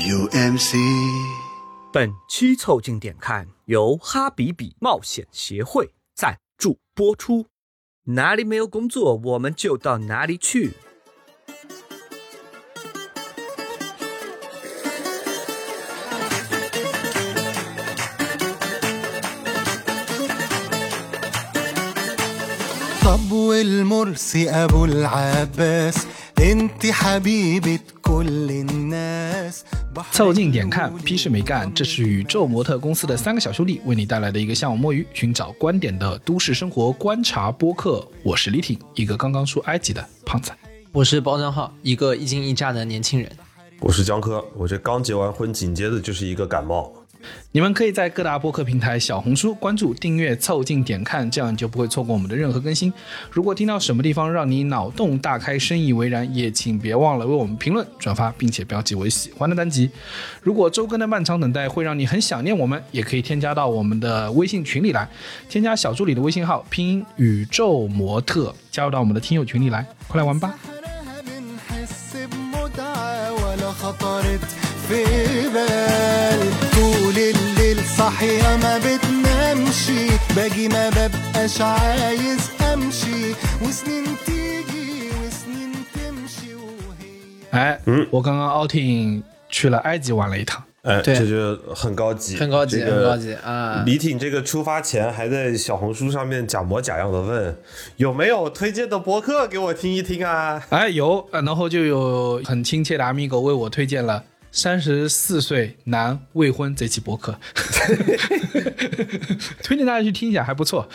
UMC。本期凑近点看由哈比比冒险协会赞助播出。哪里没有工作，我们就到哪里去。طب والمرسي ابو العباس انت حبيبة كل الناس 凑近点看，屁事没干。这是宇宙模特公司的三个小兄弟为你带来的一个向往摸鱼、寻找观点的都市生活观察播客。我是李挺，一个刚刚出埃及的胖子。我是包账号，一个一惊一乍的年轻人。我是江科，我这刚结完婚，紧接着就是一个感冒。你们可以在各大播客平台、小红书关注、订阅、凑近点看，这样你就不会错过我们的任何更新。如果听到什么地方让你脑洞大开、深以为然，也请别忘了为我们评论、转发，并且标记为喜欢的单集。如果周更的漫长等待会让你很想念我们，也可以添加到我们的微信群里来，添加小助理的微信号，拼音宇宙模特，加入到我们的听友群里来，快来玩吧！بنحس بمتعة ولا خطرت في بال طول الليل صاحية ما بتنامش باجي ما ببقاش عايز امشي وسنين تيجي وسنين تمشي وهي 哎，我刚刚 outing 去了埃及玩了一趟。哎，对这就很高级，很高级这个很高级啊李挺这个出发前还在小红书上面假模假样的问有没有推荐的博客给我听一听啊？哎，有，呃然后就有很亲切的 amigo 为我推荐了 三十四岁男未婚这期博客，推荐大家去听一下，还不错。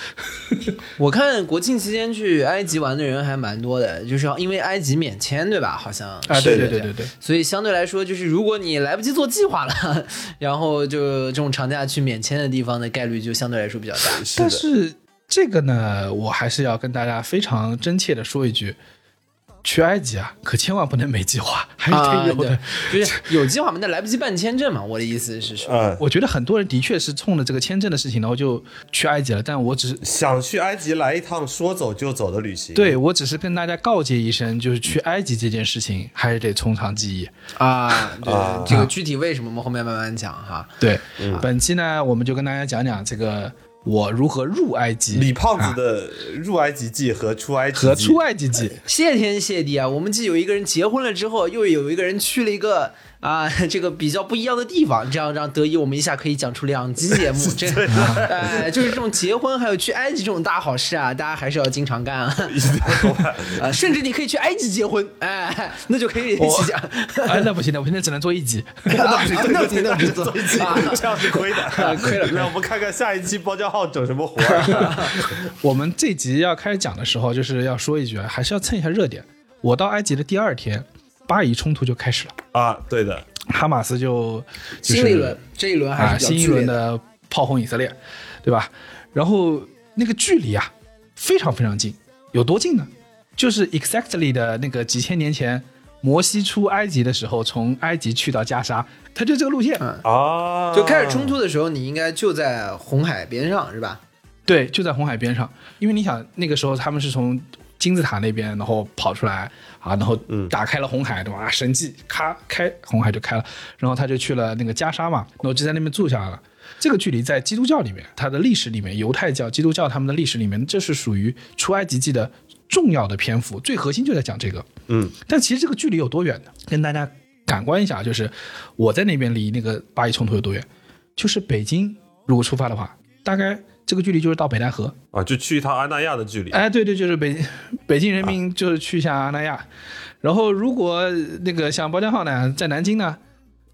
我看国庆期间去埃及玩的人还蛮多的，就是因为埃及免签，对吧？好像啊，是对对对对对，所以相对来说，就是如果你来不及做计划了，然后就这种长假去免签的地方的概率就相对来说比较大。但是这个呢，我还是要跟大家非常真切的说一句。去埃及啊，可千万不能没计划，还是啊，得有的。对，就是有计划嘛，那来不及办签证嘛。我的意思是说，嗯，我觉得很多人的确是冲着这个签证的事情，然后就去埃及了。但我只是想去埃及来一趟说走就走的旅行。对我只是跟大家告诫一声，就是去埃及这件事情还是得从长计议。啊，对，啊这个具体为什么我们后面慢慢讲哈。对，本期呢，我们就跟大家讲讲这个我如何入埃及，李胖啊子的入埃及记和出埃及记和出埃及记。谢天谢地啊！我们既有一个人结婚了之后，又有一个人去了一个啊，这个比较不一样的地方，这样让德一我们一下可以讲出两集节目。这 哎，就是这种结婚还有去埃及这种大好事啊，大家还是要经常干啊。啊，甚至你可以去埃及结婚，哎，那就可以一起讲。哎，那不行，那不行，那只能做一集。那不行，那不行，那不行，做一集啊这样是亏的，亏了亏了让我们看看下一期包浆号整什么活儿。我们这集要开始讲的时候，就是要说一句，还是要蹭一下热点。我到埃及的第二天，巴以冲突就开始了，啊，对的，哈马斯就就是新一轮，这一轮还啊，是新一。轮的炮轰以色列，对吧？然后那个距离啊，非常非常近，有多近呢？就是 exactly 的那个几千年前，摩西出埃及的时候，从埃及去到加沙，它就这个路线。嗯啊，就开始冲突的时候，你应该就在红海边上，是吧？对，就在红海边上。因为你想，那个时候他们是从金字塔那边，然后跑出来啊，然后打开了红海，对吧？啊神迹，咔开红海就开了，然后他就去了那个加沙嘛，然后就在那边住下来了。这个距离在基督教里面，它的历史里面，犹太教、基督教他们的历史里面，这是属于出埃及记的重要的篇幅，最核心就在讲这个。嗯，但其实这个距离有多远呢？跟大家感官一下，就是我在那边离那个巴以冲突有多远？就是北京如果出发的话，大概这个距离就是到北戴河。啊，就去一趟安那亚的距离。哎，对对，就是北北京人民就是去一下阿那亚，然后如果那个像包浆号呢，在南京呢，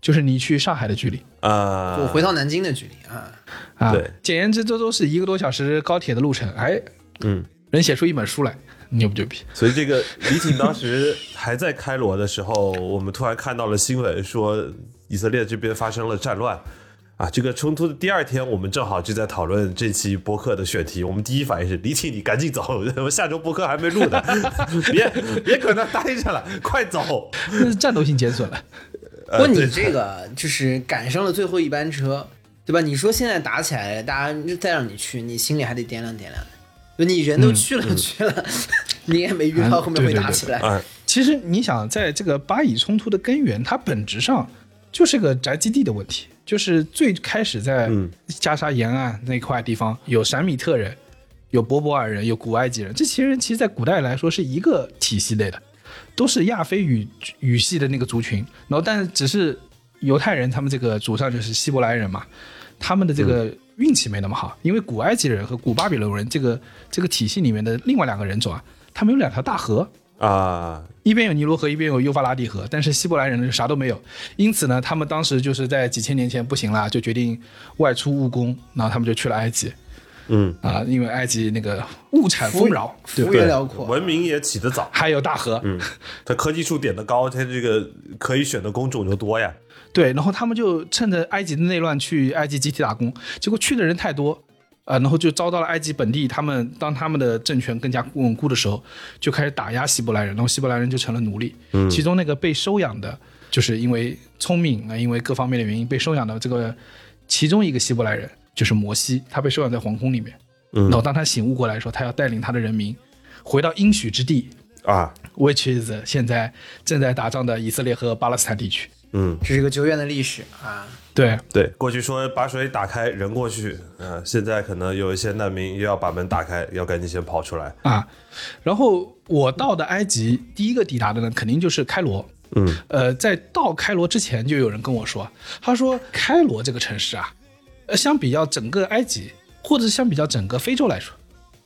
就是你去上海的距离啊，我回到南京的距离啊，啊。对，简言之，这都是一个多小时高铁的路程。哎，嗯，能写出一本书来，牛不牛逼？所以这个李挺当时还在开罗的时候，我们突然看到了新闻说以色列这边发生了战乱。啊，这个冲突的第二天，我们正好就在讨论这期播客的选题。我们第一反应是：李挺，你赶紧走，我下周播客还没录呢，别别搁那待着了，快走！那是战斗性减损了。不过你这个就是赶上了最后一班车，对吧？你说现在打起来了，大家再让你去，你心里还得掂量掂量。就你人都去了去了，你也没预到后面会打起来。啊，其实你想，在这个巴以冲突的根源，它本质上就是个宅基地的问题。就是最开始在嗯加沙沿岸那块地方有闪米特人，有博博尔人，有古埃及人，这些人其实，在古代来说是一个体系类的，都是亚非语语系的那个族群。然后，但是只是犹太人他们这个祖上就是希伯来人嘛，他们的这个运气没那么好，因为古埃及人和古巴比伦人这个这个体系里面的另外两个人种啊，他们有两条大河，啊，一边有尼罗河，一边有幼发拉底河，但是希伯来人呢就啥都没有，因此呢，他们当时就是在几千年前不行了，就决定外出务工，然后他们就去了埃及。嗯，啊，因为埃及那个物产丰饶，幅？员辽阔。文明也起得早，还有大河，嗯，它科技树点得高，它这个可以选的工种就多呀。对，然后他们就趁着埃及的内乱去埃及集体打工，结果去的人太多，啊、然后就遭到了埃及本地他们当他们的政权更加稳固的时候，就开始打压希伯来人，然后希伯来人就成了奴隶。嗯，其中那个被收养的，就是因为聪明啊，因为各方面的原因被收养的这个其中一个希伯来人就是摩西，他被收养在皇宫里面。嗯，然后当他醒悟过来说，他要带领他的人民回到应许之地啊，，which is 现在正在打仗的以色列和巴勒斯坦地区。嗯，这是一个久远的历史啊。对，对，过去说把水打开，人过去，嗯、现在可能有一些难民又要把门打开，要赶紧先跑出来。啊，然后我到的埃及第一个抵达的呢，肯定就是开罗。嗯，呃，在到开罗之前，就有人跟我说，他说开罗这个城市啊，呃，相比较整个埃及，或者是相比较整个非洲来说，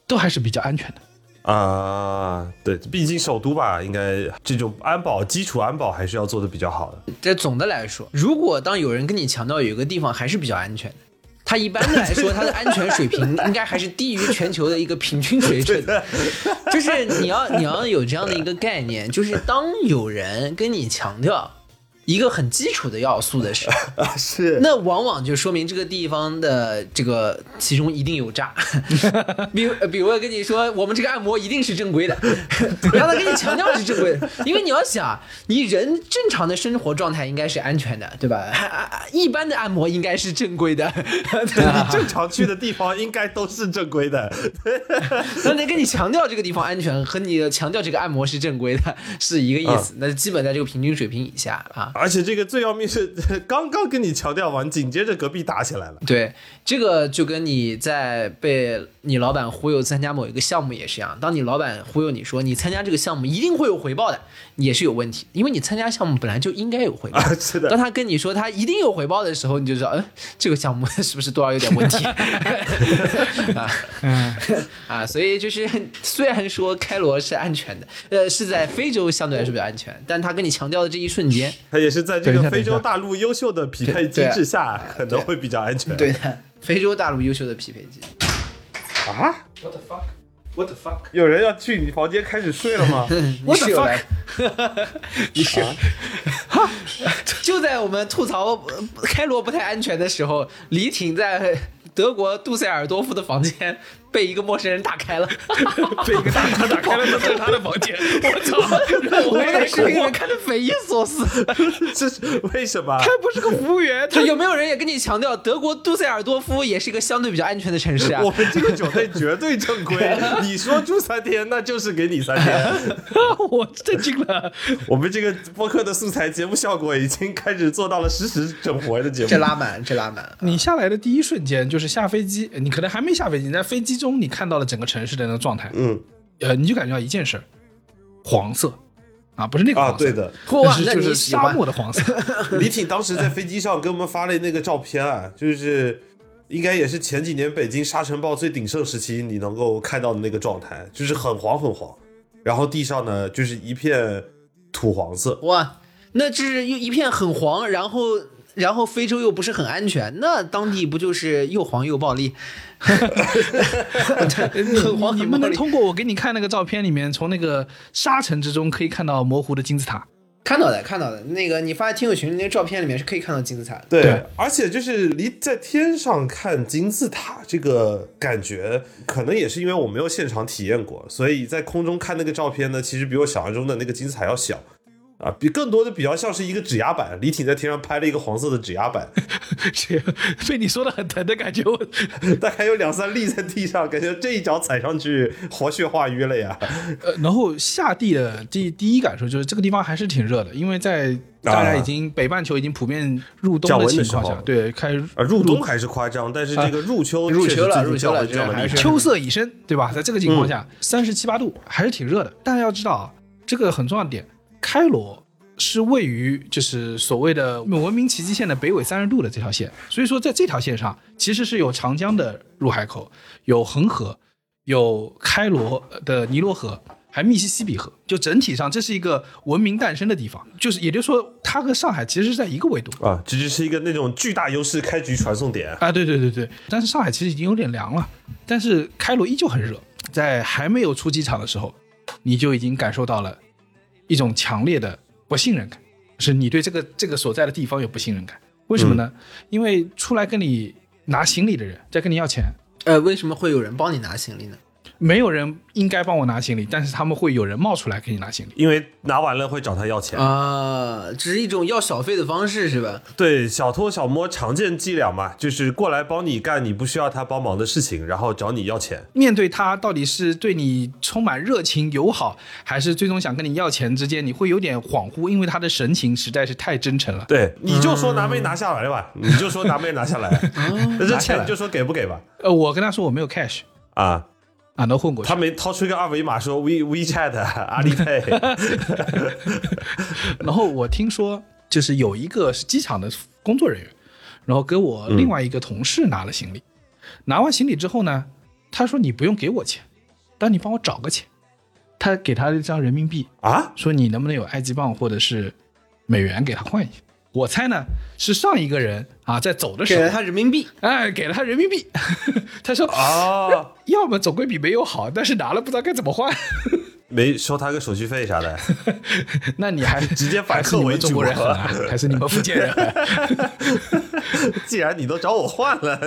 都还是比较安全的。啊，对，毕竟首都吧，应该这种安保基础安保还是要做的比较好的。这总的来说，如果当有人跟你强调有一个地方还是比较安全的，它一般的来说，它的安全水平应该还是低于全球的一个平均水准的。就是你要你要有这样的一个概念，就是当有人跟你强调一个很基础的要素的时候，啊，是那往往就说明这个地方的这个其中一定有诈。比比如我跟你说，我们这个按摩一定是正规的，让他跟你强调是正规的，因为你要想，你人正常的生活状态应该是安全的，对吧？一般的按摩应该是正规的，你正常去的地方应该都是正规的。那得跟你强调这个地方安全，和你强调这个按摩是正规的是一个意思，那基本在这个平均水平以下啊。而且这个最要命是，刚刚跟你强调完，紧接着隔壁打起来了。对，这个就跟你在被你老板忽悠参加某一个项目也是一样。当你老板忽悠你说你参加这个项目一定会有回报的，也是有问题，因为你参加项目本来就应该有回报。啊是的当他跟你说他一定有回报的时候，你就知道，嗯，这个项目 是不是多少有点问题 啊？啊，所以就是 虽然说开罗是安全的，呃，是在非洲相对来说比较安全，但他跟你强调的这一瞬间，他也是在这个非洲大陆优秀的匹配机制下，可能会比较安全。对的，非洲大陆优秀的匹配机。啊，What the fuck? What the fuck? 有人要去你房间开始睡了吗？你室友来，你是？哈，就在我们吐槽呃开罗不太安全的时候，李挺在德国杜塞尔多夫的房间被一个陌生人打开了。被一个大哥打开了，这是他的房间。我操！我们在视频里面看的匪夷所思。这是为什么？他不是个服务员，他有没有人也跟你强调，德国杜塞尔多夫也是一个相对比较安全的城市啊 我？们这个酒店绝对正规，你说住三天，那就是给你三天。我震惊了。我们这个播客的素材节目效果已经开始做到了实时整活的节目。这拉满，这拉满。你下来的第一瞬间就是下飞机，你可能还没下飞机，你在飞机中你看到了整个城市的那个状态，嗯呃，你就感觉到一件事儿，黄色啊，不是那个啊，黄色，对的，嚯但是那就是沙漠的黄色。李挺当时在飞机上给我们发了那个照片啊，就是应该也是前几年北京沙尘暴最鼎盛时期你能够看到的那个状态，就是很黄很黄，然后地上呢就是一片土黄色。哇，那这是又一片很黄，然后然后非洲又不是很安全，那当地不就是又黄又暴力？很黄你不能。通过我给你看那个照片里面，从那个沙尘之中可以看到模糊的金字塔。看到的，看到的，那个你发在听友群那个照片里面是可以看到金字塔的。对，对而且就是离在天上看金字塔这个感觉，可能也是因为我没有现场体验过，所以在空中看那个照片呢，其实比我想象中的那个金字塔要小。啊，比更多的比较像是一个指压板，李挺在天上拍了一个黄色的指压板，这被你说的很疼的感觉，我大概有两三粒在地上，感觉这一脚踩上去活血化瘀了呀。呃，然后下地的第第一感受就是这个地方还是挺热的，因为在大家已经北半球已经普遍入冬降温的情况下，对，开始啊，入冬还是夸张，但是这个入秋入秋了入秋了还是秋色已深，对吧？在这个情况下，三十七八度还是挺热的。但要知道啊，这个很重要的点，开罗是位于就是所谓的文明奇迹线的北纬三十度的这条线，所以说在这条线上其实是有长江的入海口，有恒河，有开罗的尼罗河。还密西西比河，就整体上这是一个文明诞生的地方，就是也就是说，它和上海其实是在一个维度，啊，这就是一个那种巨大优势开局传送点。啊，对对对对，但是上海其实已经有点凉了，但是开罗依旧很热。在还没有出机场的时候，你就已经感受到了一种强烈的不信任感，是你对这个这个所在的地方有不信任感。为什么呢？因为出来跟你拿行李的人在跟你要钱，呃，为什么会有人帮你拿行李呢？没有人应该帮我拿行李，但是他们会有人冒出来给你拿行李。因为拿完了会找他要钱，啊，只是一种要小费的方式是吧？对，小偷小摸常见伎俩嘛，就是过来帮你干你不需要他帮忙的事情，然后找你要钱。面对他到底是对你充满热情友好，还是最终想跟你要钱之间，你会有点恍惚，因为他的神情实在是太真诚了。对，你就说拿没拿下来吧，你就说拿没拿下来，那这钱你就说给不给吧。呃，我跟他说我没有 cash 啊，啊，能混过去他。没掏出一个二维码说 We WeChat 阿里 Pay，然后我听说，就是有一个是机场的工作人员，然后给我另外一个同事拿了行李，拿完行李之后呢，他说你不用给我钱，但你帮我找个钱。他给他一张人民币，啊，说你能不能有埃及镑或者是美元给他换一下。我猜呢是上一个人啊在走的时候，给了他人民币，哎给了他人民币，他说哦，要么总归比没有好，但是拿了不知道该怎么换。没收他个手续费啥的，那你还直接反客为主中国人狠啊，还是你们福建人？狠？既然你都找我换了，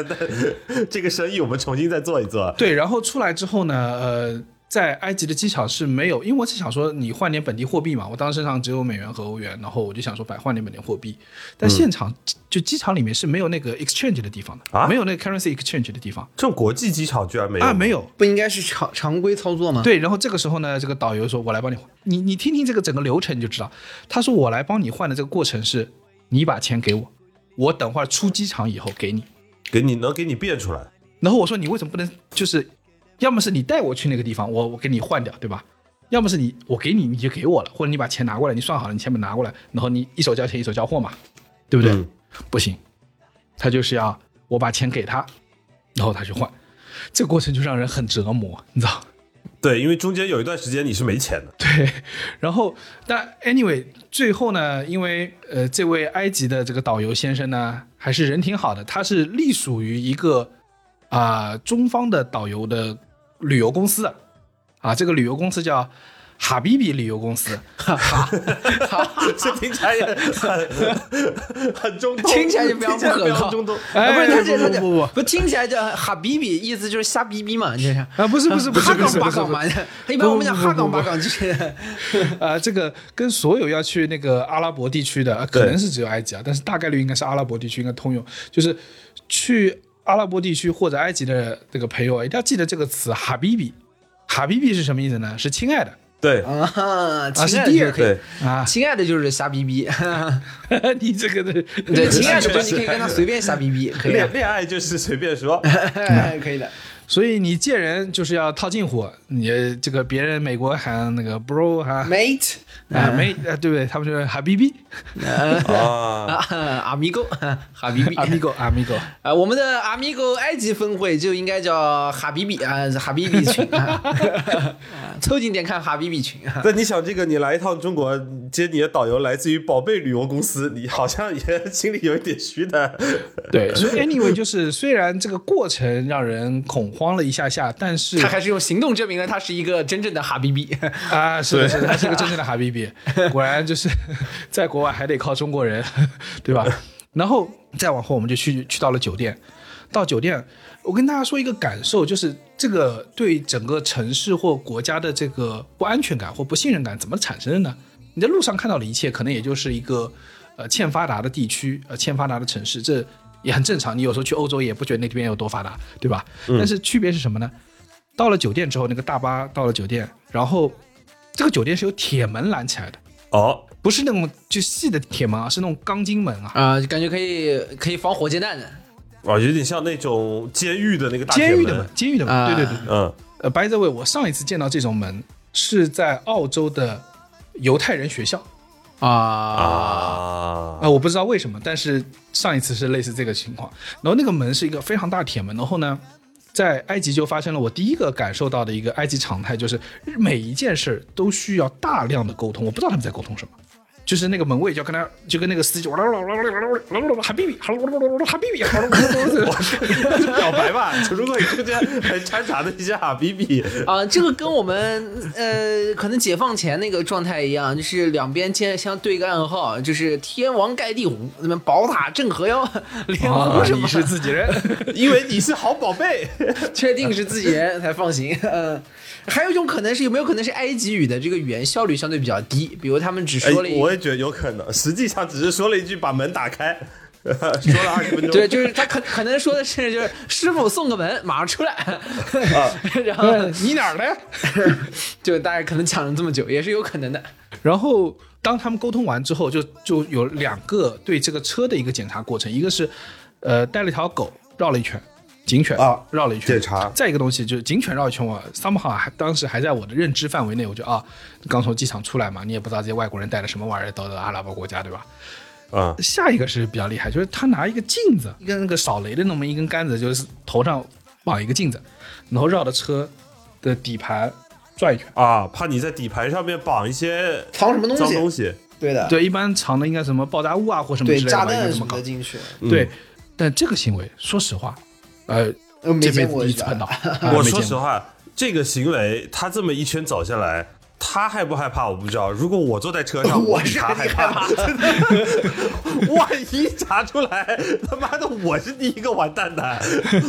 那这个生意我们重新再做一做。对，然后出来之后呢，呃，在埃及的机场是没有，因为我是想说你换点本地货币嘛，我当时身上只有美元和欧元，然后我就想说百换点本地货币，但现场、就机场里面是没有那个 exchange 的地方的，啊没有那个 currency exchange 的地方这种国际机场居然没有啊，没有。不应该是常常规操作吗？对，然后这个时候呢，这个导游说：“我来帮你换。”你你听听这个整个流程你就知道，他说：“我来帮你换的这个过程是，你把钱给我，我等会儿出机场以后给你。”给你能给你变出来。然后我说你为什么不能就是，要么是你带我去那个地方，我我给你换掉，对吧？要么是你我给你你就给我了，或者你把钱拿过来，你算好了，你钱本拿过来，然后你一手交钱一手交货嘛，对不对？嗯不行，他就是要我把钱给他，然后他去换，这个过程就让人很折磨，你知道？对，因为中间有一段时间你是没钱的。对，然后但 anyway，最后呢，因为呃，这位埃及的这个导游先生呢，还是人挺好的，他是隶属于一个啊、中方的导游的旅游公司。的啊，这个旅游公司叫哈比比旅游公司，哈哈。这听起来也很很中东，听起来就非常不可靠。中东。哎不是他这他这不不不不听起来叫哈比比，意思就是瞎逼逼嘛，这是。啊，不是不是不是哈岗不是不是八岗嘛，一般我们讲哈岗八岗就是啊，这个跟所有要去那个阿拉伯地区的，呃可能是只有埃及啊，但是大概率应该是阿拉伯地区应该通用，就是去阿拉伯地区或者埃及的这个朋友啊，一定要记得这个词“哈比比”。哈比比是什么意思呢？是亲爱的对啊，啊，亲爱的就可以，啊。亲爱的就是瞎逼逼，你这个的对，亲爱的就你可以跟他随便瞎逼逼，可以，恋恋爱就是随便说，可以的。所以你见人就是要套近乎，你这个别人美国喊那个 bro 哈 Mate 啊没呃对不对？他们说哈比比啊，啊，Amigo 哈比比 amigo amigo 啊，我们的 Amigo 埃及分会就应该叫哈比比啊，哈比比群啊，啊凑近点看哈比比群啊。但你想，这个你来一趟中国，接你的导游来自于宝贝旅游公司，你好像也心里有一点虚的。对，所以 anyway 就是虽然这个过程让人恐慌了一下下，但是他还是用行动证明了他是一个真正的哈比比。啊，是的，是的，他是个真正的哈比比，果然就是 在国外还得靠中国人，对吧？然后再往后，我们就去去到了酒店，到酒店，我跟大家说一个感受，就是这个对整个城市或国家的这个不安全感或不信任感怎么产生的呢？你在路上看到的一切，可能也就是一个呃欠发达的地区，呃欠发达的城市，这也很正常。你有时候去欧洲也不觉得那边有多发达，对吧？但是区别是什么呢？到了酒店之后，那个大巴到了酒店，然后这个酒店是有铁门拦起来的，哦，不是那种就细的铁门啊，是那种钢筋门啊。啊，感觉可以可以防火箭弹的。啊，有点像那种监狱的那个大门。监狱的门，监狱的门，啊。对对对。嗯，呃，by the way，我上一次见到这种门是在澳洲的犹太人学校。啊。啊、啊，我不知道为什么，但是上一次是类似这个情况。然后那个门是一个非常大的铁门，然后呢，在埃及就发生了我第一个感受到的一个埃及常态，就是每一件事都需要大量的沟通，我不知道他们在沟通什么。就是那个门卫就要跟他，就跟那个司机就哈比比，哈比比，表白吧，如果你中间还掺杂了一些哈比比，啊，这个跟我们呃可能解放前那个状态一样，就是两边先相对一个暗号，就是天王盖地虎，那么宝塔镇河妖，连啊湖什么你是自己人，因为你是好宝贝。确定是自己人才放行。呃，还有一种可能是有没有可能是埃及语的这个语言效率相对比较低，比如他们只哎说了一，我也觉得有可能，实际上只是说了一句把门打开，说了二十分钟。对，就是他可可能说的是就是师傅送个门，马上出来，然后你哪儿的？就大概可能讲了这么久，也是有可能的。然后当他们沟通完之后，就就有两个对这个车的一个检查过程，一个是呃带了一条狗绕了一圈，警犬啊绕了一圈检查再一个东西就是警犬绕一圈，我 somehow 还当时还在我的认知范围内，我就啊刚从机场出来嘛，你也不知道这些外国人带了什么玩意儿到的阿拉伯国家，对吧？啊，下一个是比较厉害，就是他拿一个镜子，一个那个扫雷的那么一根杆子，就是头上绑一个镜子，然后绕着车的底盘转一圈。啊，怕你在底盘上面绑一些藏什么东西脏东西。对的，对，一般藏的应该什么爆炸物啊或什么对之类的炸弹什。么的进去，对，但这个行为，说实话，呃，呃没这辈子见过一次碰到。啊我说实话，这个行为他这么一圈走下来，他害不害怕我不知道。如果我坐在车上，我是他害怕。万一查出来，他妈的我是第一个完蛋的，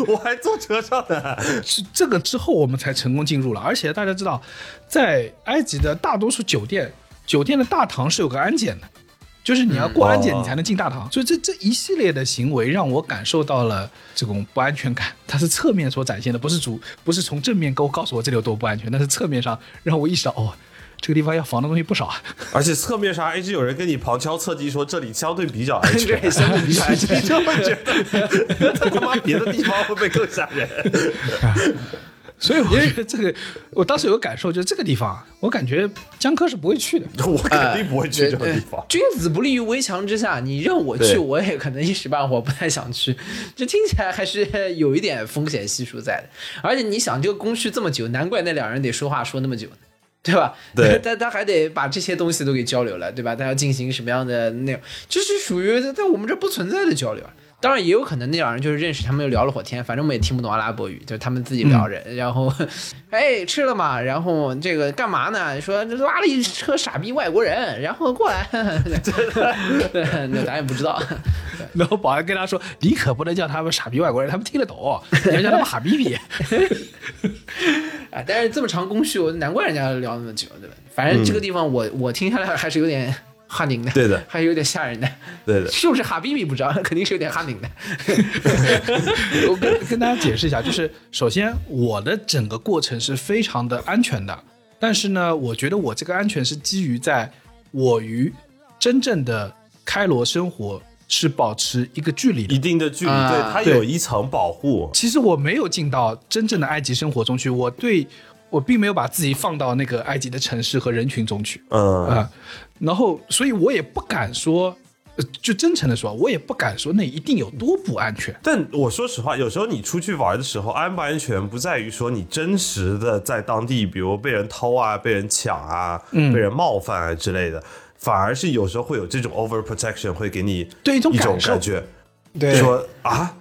我还坐车上呢。是这个之后我们才成功进入了，而且大家知道，在埃及的大多数酒店，酒店的大堂是有个安检的，就是你要过安检哦你才能进大堂。所以这这一系列的行为让我感受到了这种不安全感，它是侧面所展现的，不是主不是从正面告诉我这里有多不安全，但是侧面上让我意识到哦，这个地方要防的东西不少啊。而且侧面上一直有人跟你旁敲侧击说这里相对比较安全，对，相对比较安全。你就会觉得在他妈别的地方会不会更吓人？所以我觉得这个，我当时有个感受，就是这个地方，我感觉江科是不会去的。我肯定不会去这个地方。君子不立于危墙之下，你让我去，我也可能一时半会儿不太想去。这听起来还是有一点风险系数在的。而且你想，这个工序这么久，难怪那两人得说话说那么久呢。对吧？对 他他还得把这些东西都给交流了，对吧？他要进行什么样的内容，这是属于在我们这不存在的交流。当然也有可能那两人就是认识，他们又聊了会儿天，反正我们也听不懂阿拉伯语，就是他们自己聊着，然后，哎，吃了嘛？然后这个干嘛呢？说拉了一车傻逼外国人，然后过来，对，那咱也不知道。然后保安跟他说：“你可不能叫他们傻逼外国人，他们听得懂，你要叫他们哈逼逼。啊，但是这么长工序，我难怪人家聊那么久，对吧？反正这个地方我、我听下来还是有点哈宁的，对的还有点吓人的，对的，是不是哈比比不知道，肯定是有点哈宁的。我跟跟大家解释一下，就是首先我的整个过程是非常的安全的，但是呢，我觉得我这个安全是基于在我与真正的开罗生活是保持一个距离的一。定的距离，啊对它有一层保护。其实我没有进到真正的埃及生活中去，我对我并没有把自己放到那个埃及的城市和人群中去嗯，啊、然后所以我也不敢说，呃就真诚的说，我也不敢说那一定有多不安全。但我说实话，有时候你出去玩的时候，安不安全不在于说你真实的在当地，比如被人偷啊、被人抢啊、嗯。被人冒犯啊之类的，反而是有时候会有这种 over protection，会给你对一种一种感觉，对。说啊，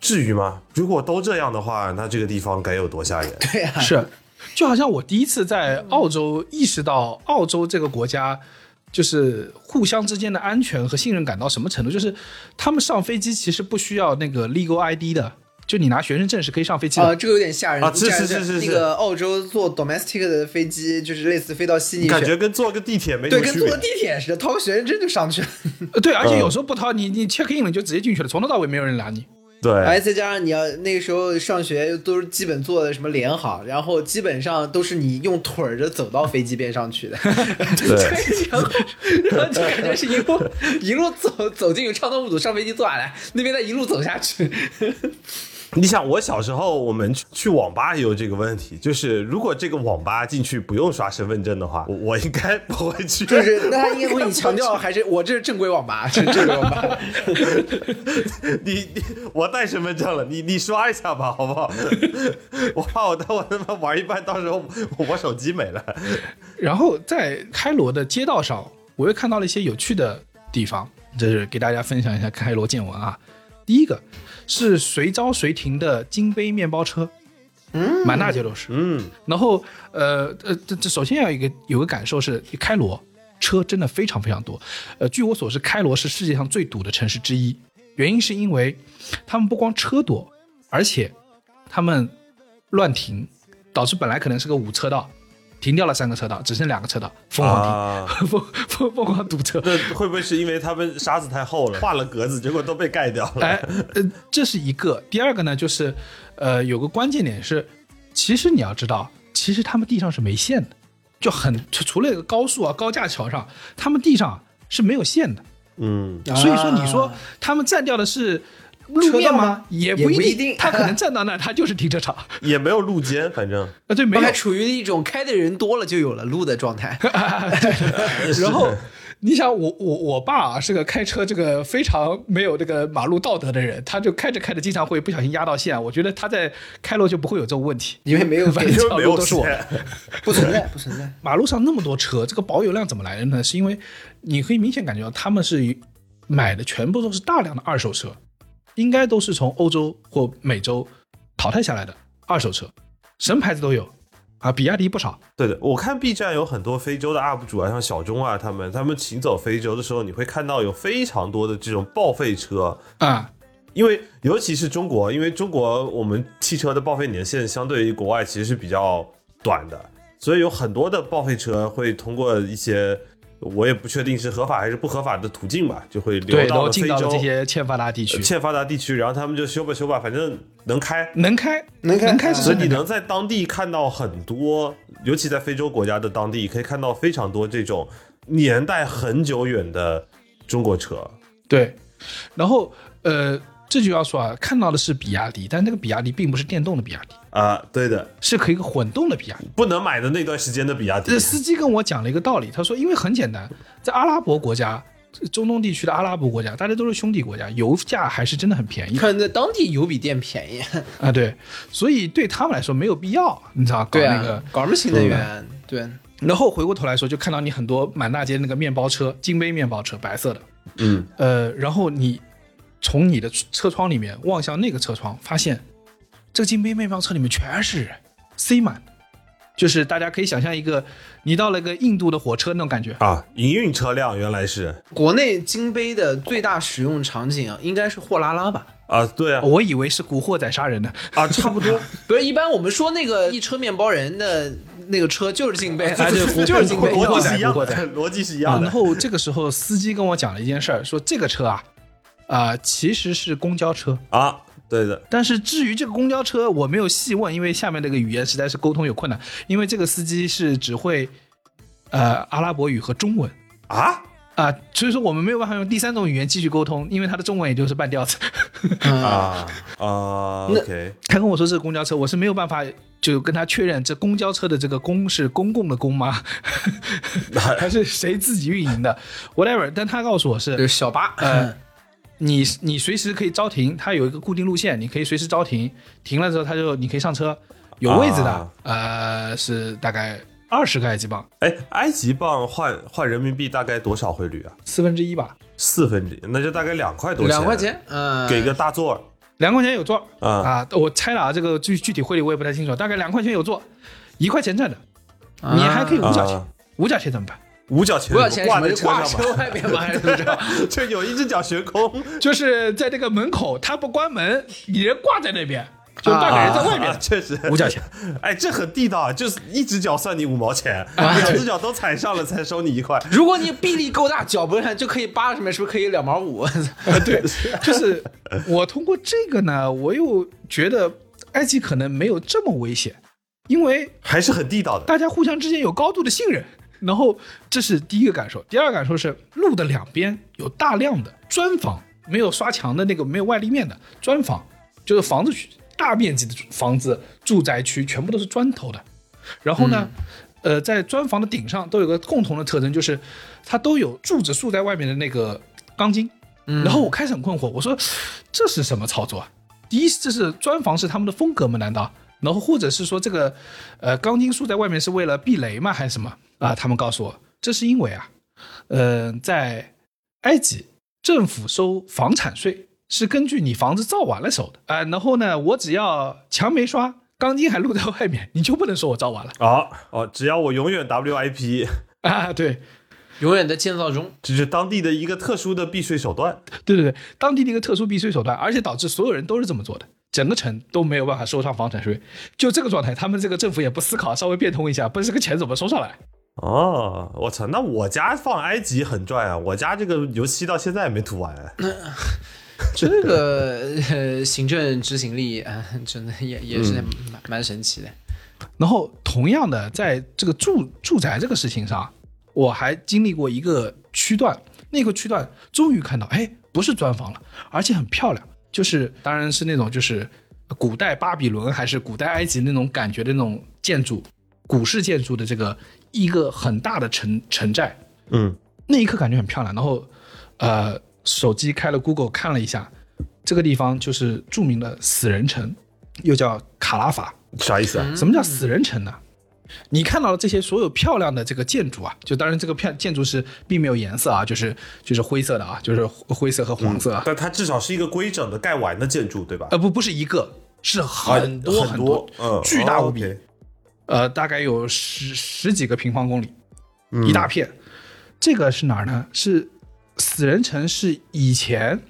至于吗？如果都这样的话，那这个地方该有多吓人？对啊、是，就好像我第一次在澳洲意识到澳洲这个国家。就是互相之间的安全和信任感到什么程度？就是他们上飞机其实不需要那个 legal ID 的，就你拿学生证是可以上飞机啊，的。这个有点吓人啊是是是是是那个澳洲坐 domestic 的飞机，就是类似飞到悉尼，感觉跟坐个地铁没什对，跟坐个。地铁似的，掏个学生证就上去了。呃对，而且嗯有时候不掏，你你 check in 了你就直接进去了，从头到尾没有人拦你。对，哎，再加上你要那个时候上学都是基本坐的什么联航，然后基本上都是你用腿儿着走到飞机边上去的，对，然后然后就感觉是一路一路走走进去畅通无阻，上飞机坐下来，那边再一路走下去。你想，我小时候我们去去网吧也有这个问题，就是如果这个网吧进去不用刷身份证的话，我我应该不会去。就是那他应该会你强调还是我这是正规网吧，是正规网吧。你你我带身份证了，你你刷一下吧，好不好？我怕我等我他妈玩一半，到时候我我手机没了。然后在开罗的街道上，我又看到了一些有趣的地方，这是给大家分享一下开罗见闻啊。第一个是随招随停的金杯面包车，嗯，满大街都是。嗯，然后呃呃，这这首先要有一个有个感受是，开罗车真的非常非常多。呃，据我所知，开罗是世界上最堵的城市之一，原因是因为他们不光车多，而且他们乱停，导致本来可能是个五车道，停掉了三个车道，只剩两个车道，疯狂停，啊，疯疯疯狂堵车。那会不会是因为他们沙子太厚了，画了格子，结果都被盖掉了？哎，呃，这是一个。第二个呢，就是呃，有个关键点是，其实你要知道，其实他们地上是没线的，就很除除了一个高速啊、高架桥上，他们地上是没有线的。嗯，所以说，你说他们占掉的是路面吗吗？也也不一定他可 能站到那儿，他就是停车场。也没有路肩，反正 啊，对，没有还。处于一种开的人多了就有了路的状态。然后你想，我我我爸啊是个开车这个非常没有这个马路道德的人，他就开着开着经常会不小心压到线。我觉得他在开路就不会有这种问题。因为没有反给正没有都是我线。不存在，不存在。马路上那么多车，这个保有量怎么来的呢？是因为你可以明显感觉到他们是买的全部都是大量的二手车，应该都是从欧洲或美洲淘汰下来的二手车，什么牌子都有啊，比亚迪不少。对的，我看 B 站有很多非洲的 UP 主啊，像小钟啊，他们他们行走非洲的时候，你会看到有非常多的这种报废车，啊，因为尤其是中国，因为中国我们汽车的报废年限相对于国外其实是比较短的，所以有很多的报废车会通过一些我也不确定是合法还是不合法的途径吧，就会流到非洲这些欠发达地区，欠发达地区，然后他们就修吧修吧，反正能开。能开。能开。能开所以你能在当地看到很多，尤其在非洲国家的当地，可以看到非常多这种年代很久远的中国车。对，然后呃，这就要说啊，看到的是比亚迪，但那个比亚迪并不是电动的比亚迪，啊，对的，是可以一个混动的比亚迪。不能买的那段时间的比亚迪这，司机跟我讲了一个道理，他说，因为很简单，在阿拉伯国家，中东地区的阿拉伯国家，大家都是兄弟国家，油价还是真的很便宜看在当地油比电便宜。啊。对，所以对他们来说没有必要，你知道，搞那个。啊，搞什么新能源？对，然后回过头来说，就看到你很多满大街那个面包车，金杯面包车，白色的，嗯，呃，然后你从你的车窗里面望向那个车窗，发现这个金杯面包车里面全是人，塞满，就是大家可以想象一个你到了一个印度的火车那种感觉。啊，营运车辆原来是国内金杯的最大使用场景啊，应该是货拉拉吧？啊，对啊，我以为是古惑仔杀人的，啊，差不多，不是，一般我们说那个一车面包人的那个车就是金杯，啊 就是金杯。逻辑是一样逻辑是一啊，样的然。后这个时候司机跟我讲了一件事儿，说这个车啊，啊、其实是公交车，啊，对的，但是至于这个公交车，我没有细问，因为下面那个语言实在是沟通有困难，因为这个司机是只会呃阿拉伯语和中文啊啊、所以说我们没有办法用第三种语言继续沟通，因为他的中文也就是半吊子。啊啊，OK，他跟我说这是公交车，我是没有办法就跟他确认这公交车的这个公是公共的公吗？还是谁自己运营的？whatever，但他告诉我是就是小巴，呃，你你随时可以招停，它有一个固定路线，你可以随时招停，停了之后它就你可以上车，有位置的，啊呃，是大概二十个埃及镑，哎，埃及镑换换人民币大概多少汇率啊？四分之一吧，四分之一，那就大概两块多钱，两块，钱，嗯，给个大座儿两块钱有座啊啊，我猜了啊，这个具具体汇率我也不太清楚，大概两块钱有座，一块钱站的，啊你还可以五角钱，啊五角钱怎么办？五角钱五角钱挂在什么就挂车上车外面吗？还是怎么着？就有一只脚悬空，就是在这个门口，他不关门，你人挂在那边，就半个人在外面啊，确实五角钱。哎，这很地道啊，就是一只脚算你五毛钱，啊两只脚都踩上了才收你一块。如果你臂力够大，脚不上就可以扒上面，是不是可以两毛五？啊，对，就是我通过这个呢，我又觉得埃及可能没有这么危险，因为还是很地道的。大家互相之间有高度的信任。然后这是第一个感受，第二个感受是路的两边有大量的砖房，没有刷墙的那个没有外立面的砖房，就是房子区大面积的房子住宅区全部都是砖头的。然后呢，呃，在砖房的顶上都有个共同的特征，就是它都有柱子竖在外面的那个钢筋。然后我开始很困惑，我说这是什么操作啊？第一，这是砖房是他们的风格吗？难道？然后或者是说这个，呃，钢筋竖在外面是为了避雷吗？还是什么啊？他们告诉我，这是因为啊，呃，在埃及政府收房产税是根据你房子造完了收的啊、然后呢，我只要墙没刷，钢筋还露在外面，你就不能说我造完了啊哦，只要我永远 WIP，啊？对，永远的建造中，这是当地的一个特殊的避税手段。对对对，当地的一个特殊避税手段，而且导致所有人都是这么做的，整个城都没有办法收上房产税。就这个状态，他们这个政府也不思考，稍微变通一下，不是这个钱怎么收上来？哦，我操，那我家放埃及很赚啊！我家这个油漆到现在也没涂完。这个呃行政执行力啊、真的也也是蛮蛮神奇的。然后同样的，在这个住住宅这个事情上，我还经历过一个区段，那个区段终于看到，哎，不是砖房了，而且很漂亮，就是当然是那种就是古代巴比伦还是古代埃及那种感觉的那种建筑，古式建筑的这个一个很大的城城寨，嗯，那一刻感觉很漂亮。然后，呃，手机开了 Google 看了一下，这个地方就是著名的死人城，又叫卡拉法。啥意思啊？什么叫死人城呢？你看到了这些所有漂亮的这个建筑啊，就当然这个片建筑是并没有颜色啊，就是就是灰色的啊，就是灰色和黄色啊，但它至少是一个规整的盖完的建筑，对吧？呃不不是一个，是很多啊很多嗯巨大无比，呃大概有十十几个平方公里，嗯一大片。这个是哪儿呢？是死人城，是以前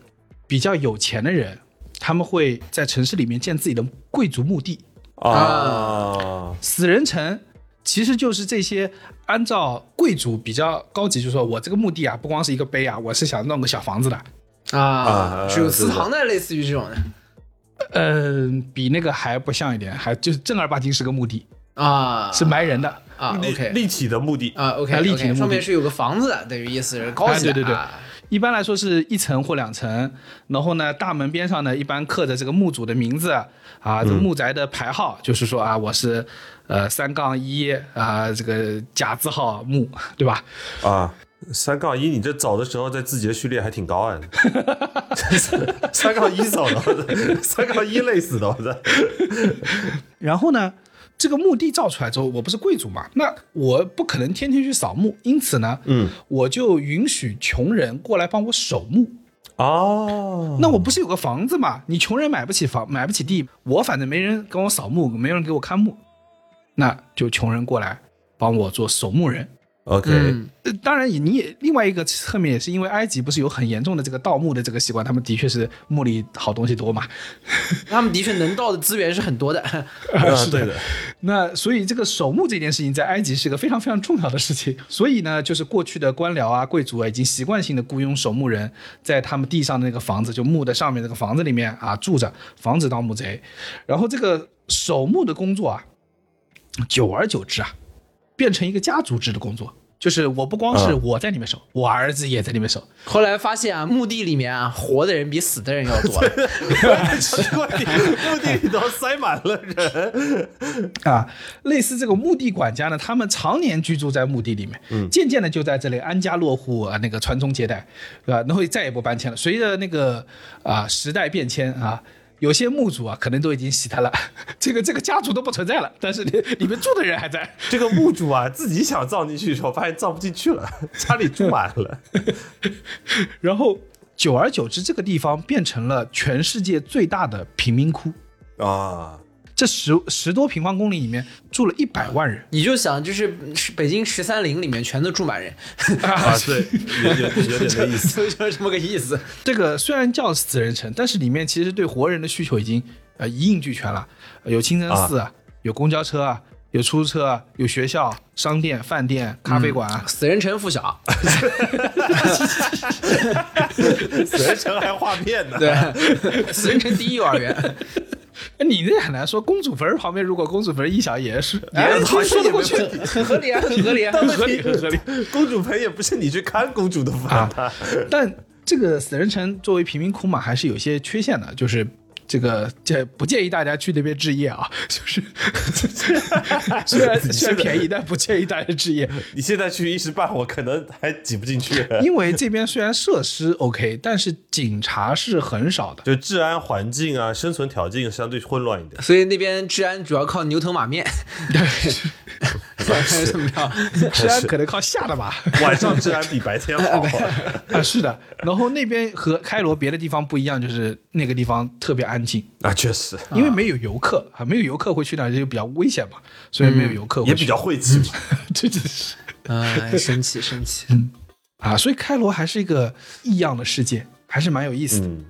比较有钱的人，他们会在城市里面建自己的贵族墓地。啊，死人城其实就是这些按照贵族比较高级，就是说我这个墓地啊，不光是一个碑啊，我是想弄个小房子的。啊啊，是有祠堂的，类似于这种的嗯、比那个还不像一点，还就是正儿八经是个墓地，啊，是埋人的。啊立，OK 立体的墓地啊，OK，啊立体的墓地上面是有个房子，等于意思是高级的，哎对对对啊一般来说是一层或两层，然后呢，大门边上呢一般刻着这个墓主的名字啊，这个墓宅的牌号，就是说啊，我是呃三杠一啊，这个甲字号墓，对吧？啊。三杠一，你这走的时候在字节序列还挺高啊！三杠一走的，三杠一累死的，我操！然后呢，这个墓地造出来之后，我不是贵族嘛，那我不可能天天去扫墓，因此呢，嗯，我就允许穷人过来帮我守墓。哦，那我不是有个房子嘛？你穷人买不起房，买不起地，我反正没人跟我扫墓，没有人给我看墓，那就穷人过来帮我做守墓人。OK，当然，你也另外一个侧面也是因为埃及不是有很严重的这个盗墓的这个习惯，他们的确是墓里好东西多嘛。他们的确能盗的资源是很多的，啊 是的对的，那所以这个守墓这件事情在埃及是个非常非常重要的事情。所以呢，就是过去的官僚啊、贵族啊，已经习惯性的雇佣守墓人，在他们地上的那个房子，就墓的上面那个房子里面啊住着，防止盗墓贼。然后这个守墓的工作啊，久而久之啊，变成一个家族制的工作。就是我不光是嗯我在里面守，我儿子也在里面守。后来发现啊，墓地里面啊，活的人比死的人要多。墓地墓地里头塞满了人，啊，类似这个墓地管家呢，他们常年居住在墓地里面，渐渐的就在这里安家落户啊，那个传宗接代，对吧？然后再也不搬迁了。随着那个啊时代变迁啊，有些墓主啊可能都已经洗他了，这个这个家族都不存在了，但是里里面住的人还在。这个墓主啊，自己想葬进去的时候，发现葬不进去了，家里住满了。然后久而久之，这个地方变成了全世界最大的贫民窟。啊，这十十多平方公里里面住了一百万人，你就想，就是是北京十三陵里面全都住满人，啊，对，有有 有点那意思。就是这么个意思。这个虽然叫死人城，但是里面其实对活人的需求已经呃一应俱全了，呃有清真寺啊，有公交车啊，有出租车啊，有学校、商店、饭店、咖啡馆啊。死人城附小，死人城还画片呢。对，死人城第一幼儿园，哎你这很难说，公主坟旁边如果公主坟一小也是，也哎好说得过去。很合理啊，很合理啊。很合理，很合理。公主坟也不是你去看公主的坟啊。但这个死人城作为贫民窟嘛，还是有些缺陷的，就是这个这不建议大家去那边置业啊，就是 虽然 虽然便宜，但不建议大家置业，你现在去一时半会可能还挤不进去，因为这边虽然设施 OK，但是警察是很少的。就治安环境啊、生存条件相对混乱一点。所以那边治安主要靠牛头马面，怎么着？治安可能靠吓的吧？晚上治安比白天好。啊，是的。然后那边和开罗别的地方不一样，就是那个地方特别安静，啊，确实因为没有游客啊，没有游客会去那儿就比较危险嘛，所以没有游客也比较晦气嘛。这真是哎，生气生气。啊，所以开罗还是一个异样的世界，还是蛮有意思的。嗯，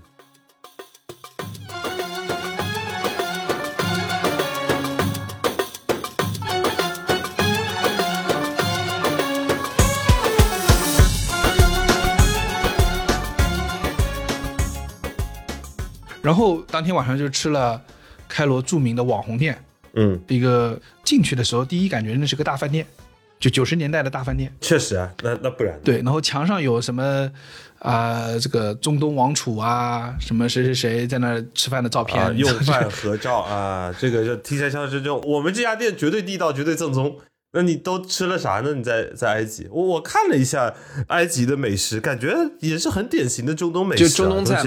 然后当天晚上就吃了开罗著名的网红店，嗯，一个进去的时候第一感觉那是个大饭店，就九十年代的大饭店。确实啊，那那不然？对，然后墙上有什么啊、这个中东王储啊，什么谁谁谁在那儿吃饭的照片，啊，用饭合照啊，这个就听起来像是这种，我们这家店绝对地道，绝对正宗。那你都吃了啥呢？你在在埃及，我我看了一下埃及的美食，感觉也是很典型的中东美食、啊，就中东菜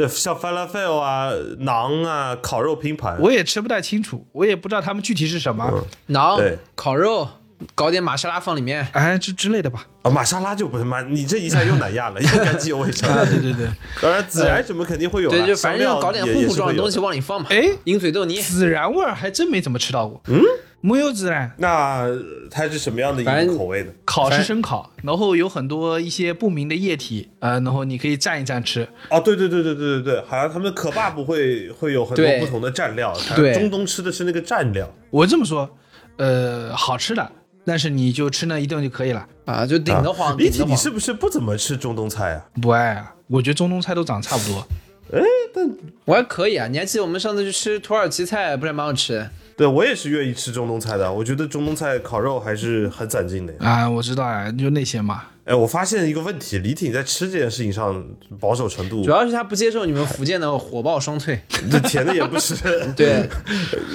对，像 falafel 啊、馕啊、烤肉拼盘，我也吃不太清楚，我也不知道他们具体是什么，馕对、烤肉，搞点玛莎拉放里面。哎，之之类的吧。啊，玛莎拉就不是玛，你这一下又南亚了，又干净又卫生。啊，对对对，当然孜然什么肯定会有啦，对，就反正要搞点糊糊状的东。西往里放嘛。哎鹰嘴豆泥，孜然味儿还真没怎么吃到过。嗯，没有孜然，那它是什么样的一个口味呢？烤是生烤，然后有很多一些不明的液体，呃，然后你可以蘸一蘸吃。哦，对对对对对对对，好像他们可爸不会会有很多不同的蘸料，它对中东吃的是那个蘸料。我这么说，呃，好吃的，但是你就吃那一顿就可以了，啊，就顶得慌，李体，顶得慌。你是不是不怎么吃中东菜啊？不爱啊。我觉得中东菜都长差不多。哎，但我还可以啊，你还记得我们上次去吃土耳其菜，不是蛮好吃的？对我也是愿意吃中东菜的，我觉得中东菜烤肉还是很攒劲的。啊，我知道啊，就那些嘛。哎，我发现一个问题，李挺在吃这件事情上保守程度主，要是他不接受你们福建的火爆双脆。这甜的也不吃，对